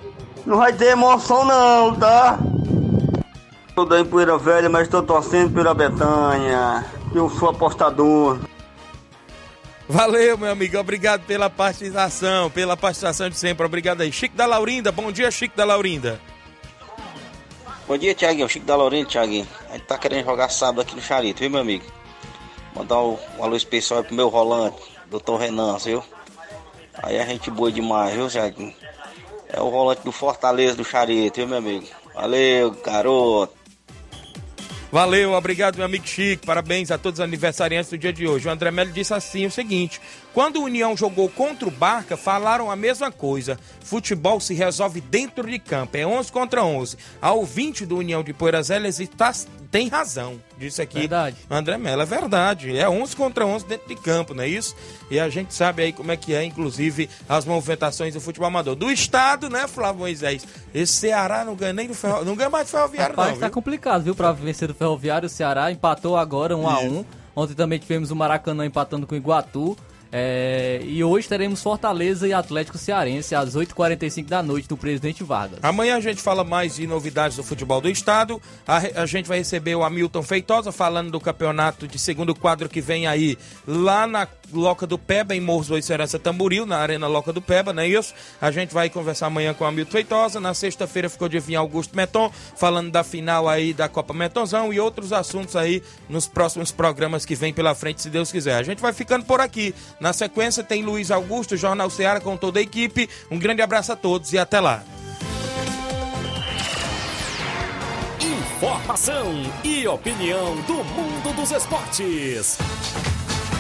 Speaker 12: não vai ter emoção não, tá? Sou da Empoeira Velha, mas tô torcendo pela Betanha. Eu sou apostador.
Speaker 1: Valeu, meu amigo. Obrigado pela participação, pela participação de sempre. Obrigado aí. Chico da Laurinda, bom dia, Chico da Laurinda.
Speaker 13: Bom dia, Tiaguinho. Chico da Laurinda, Tiaguinho. A gente tá querendo jogar sábado aqui no Charito, viu, meu amigo? Mandar um, alô especial pro meu rolante, doutor Renan, viu? Aí a gente boa demais, viu, Tiaguinho? É o rolante do Fortaleza do Charito, viu, meu amigo? Valeu, garoto.
Speaker 1: Valeu, obrigado, meu amigo Chico. Parabéns a todos os aniversariantes do dia de hoje. O André Melo disse assim o seguinte: quando o União jogou contra o Barca, falaram a mesma coisa. Futebol se resolve dentro de campo. É 11 contra 11. A ouvinte do União de Poeiras Elas está, tem razão. Disse aqui
Speaker 2: verdade.
Speaker 1: André Mello. É verdade. É 11 contra 11 dentro de campo, não é isso? E a gente sabe aí como é que é, inclusive, as movimentações do futebol amador. Do Estado, né, Flávio Moisés? Esse Ceará não ganha nem do ferro... não ganha mais do Ferroviário,
Speaker 2: Rapaz,
Speaker 1: não.
Speaker 2: tá
Speaker 1: viu?
Speaker 2: complicado, viu, pra vencer do Ferroviário. O Ceará empatou agora 1 a 1 Ontem também tivemos o Maracanã empatando com o Iguatu. É, e hoje teremos Fortaleza e Atlético Cearense às 8h45 da noite do Presidente Vargas.
Speaker 1: Amanhã a gente fala mais de novidades do futebol do estado. A, a gente vai receber o Hamilton Feitosa falando do campeonato de segundo quadro que vem aí lá na Loca do Peba, em Morros do Serança Tamboril, na Arena Loca do Peba, não é isso? A gente vai conversar amanhã com o Hamilton Feitosa. Na sexta-feira ficou de vir Augusto Meton, falando da final aí da Copa Metonzão e outros assuntos aí nos próximos programas que vem pela frente, se Deus quiser. A gente vai ficando por aqui. Na Na sequência tem Luiz Augusto, Jornal Ceará com toda a equipe. Um grande abraço a todos e até lá.
Speaker 3: Informação e opinião do mundo dos esportes.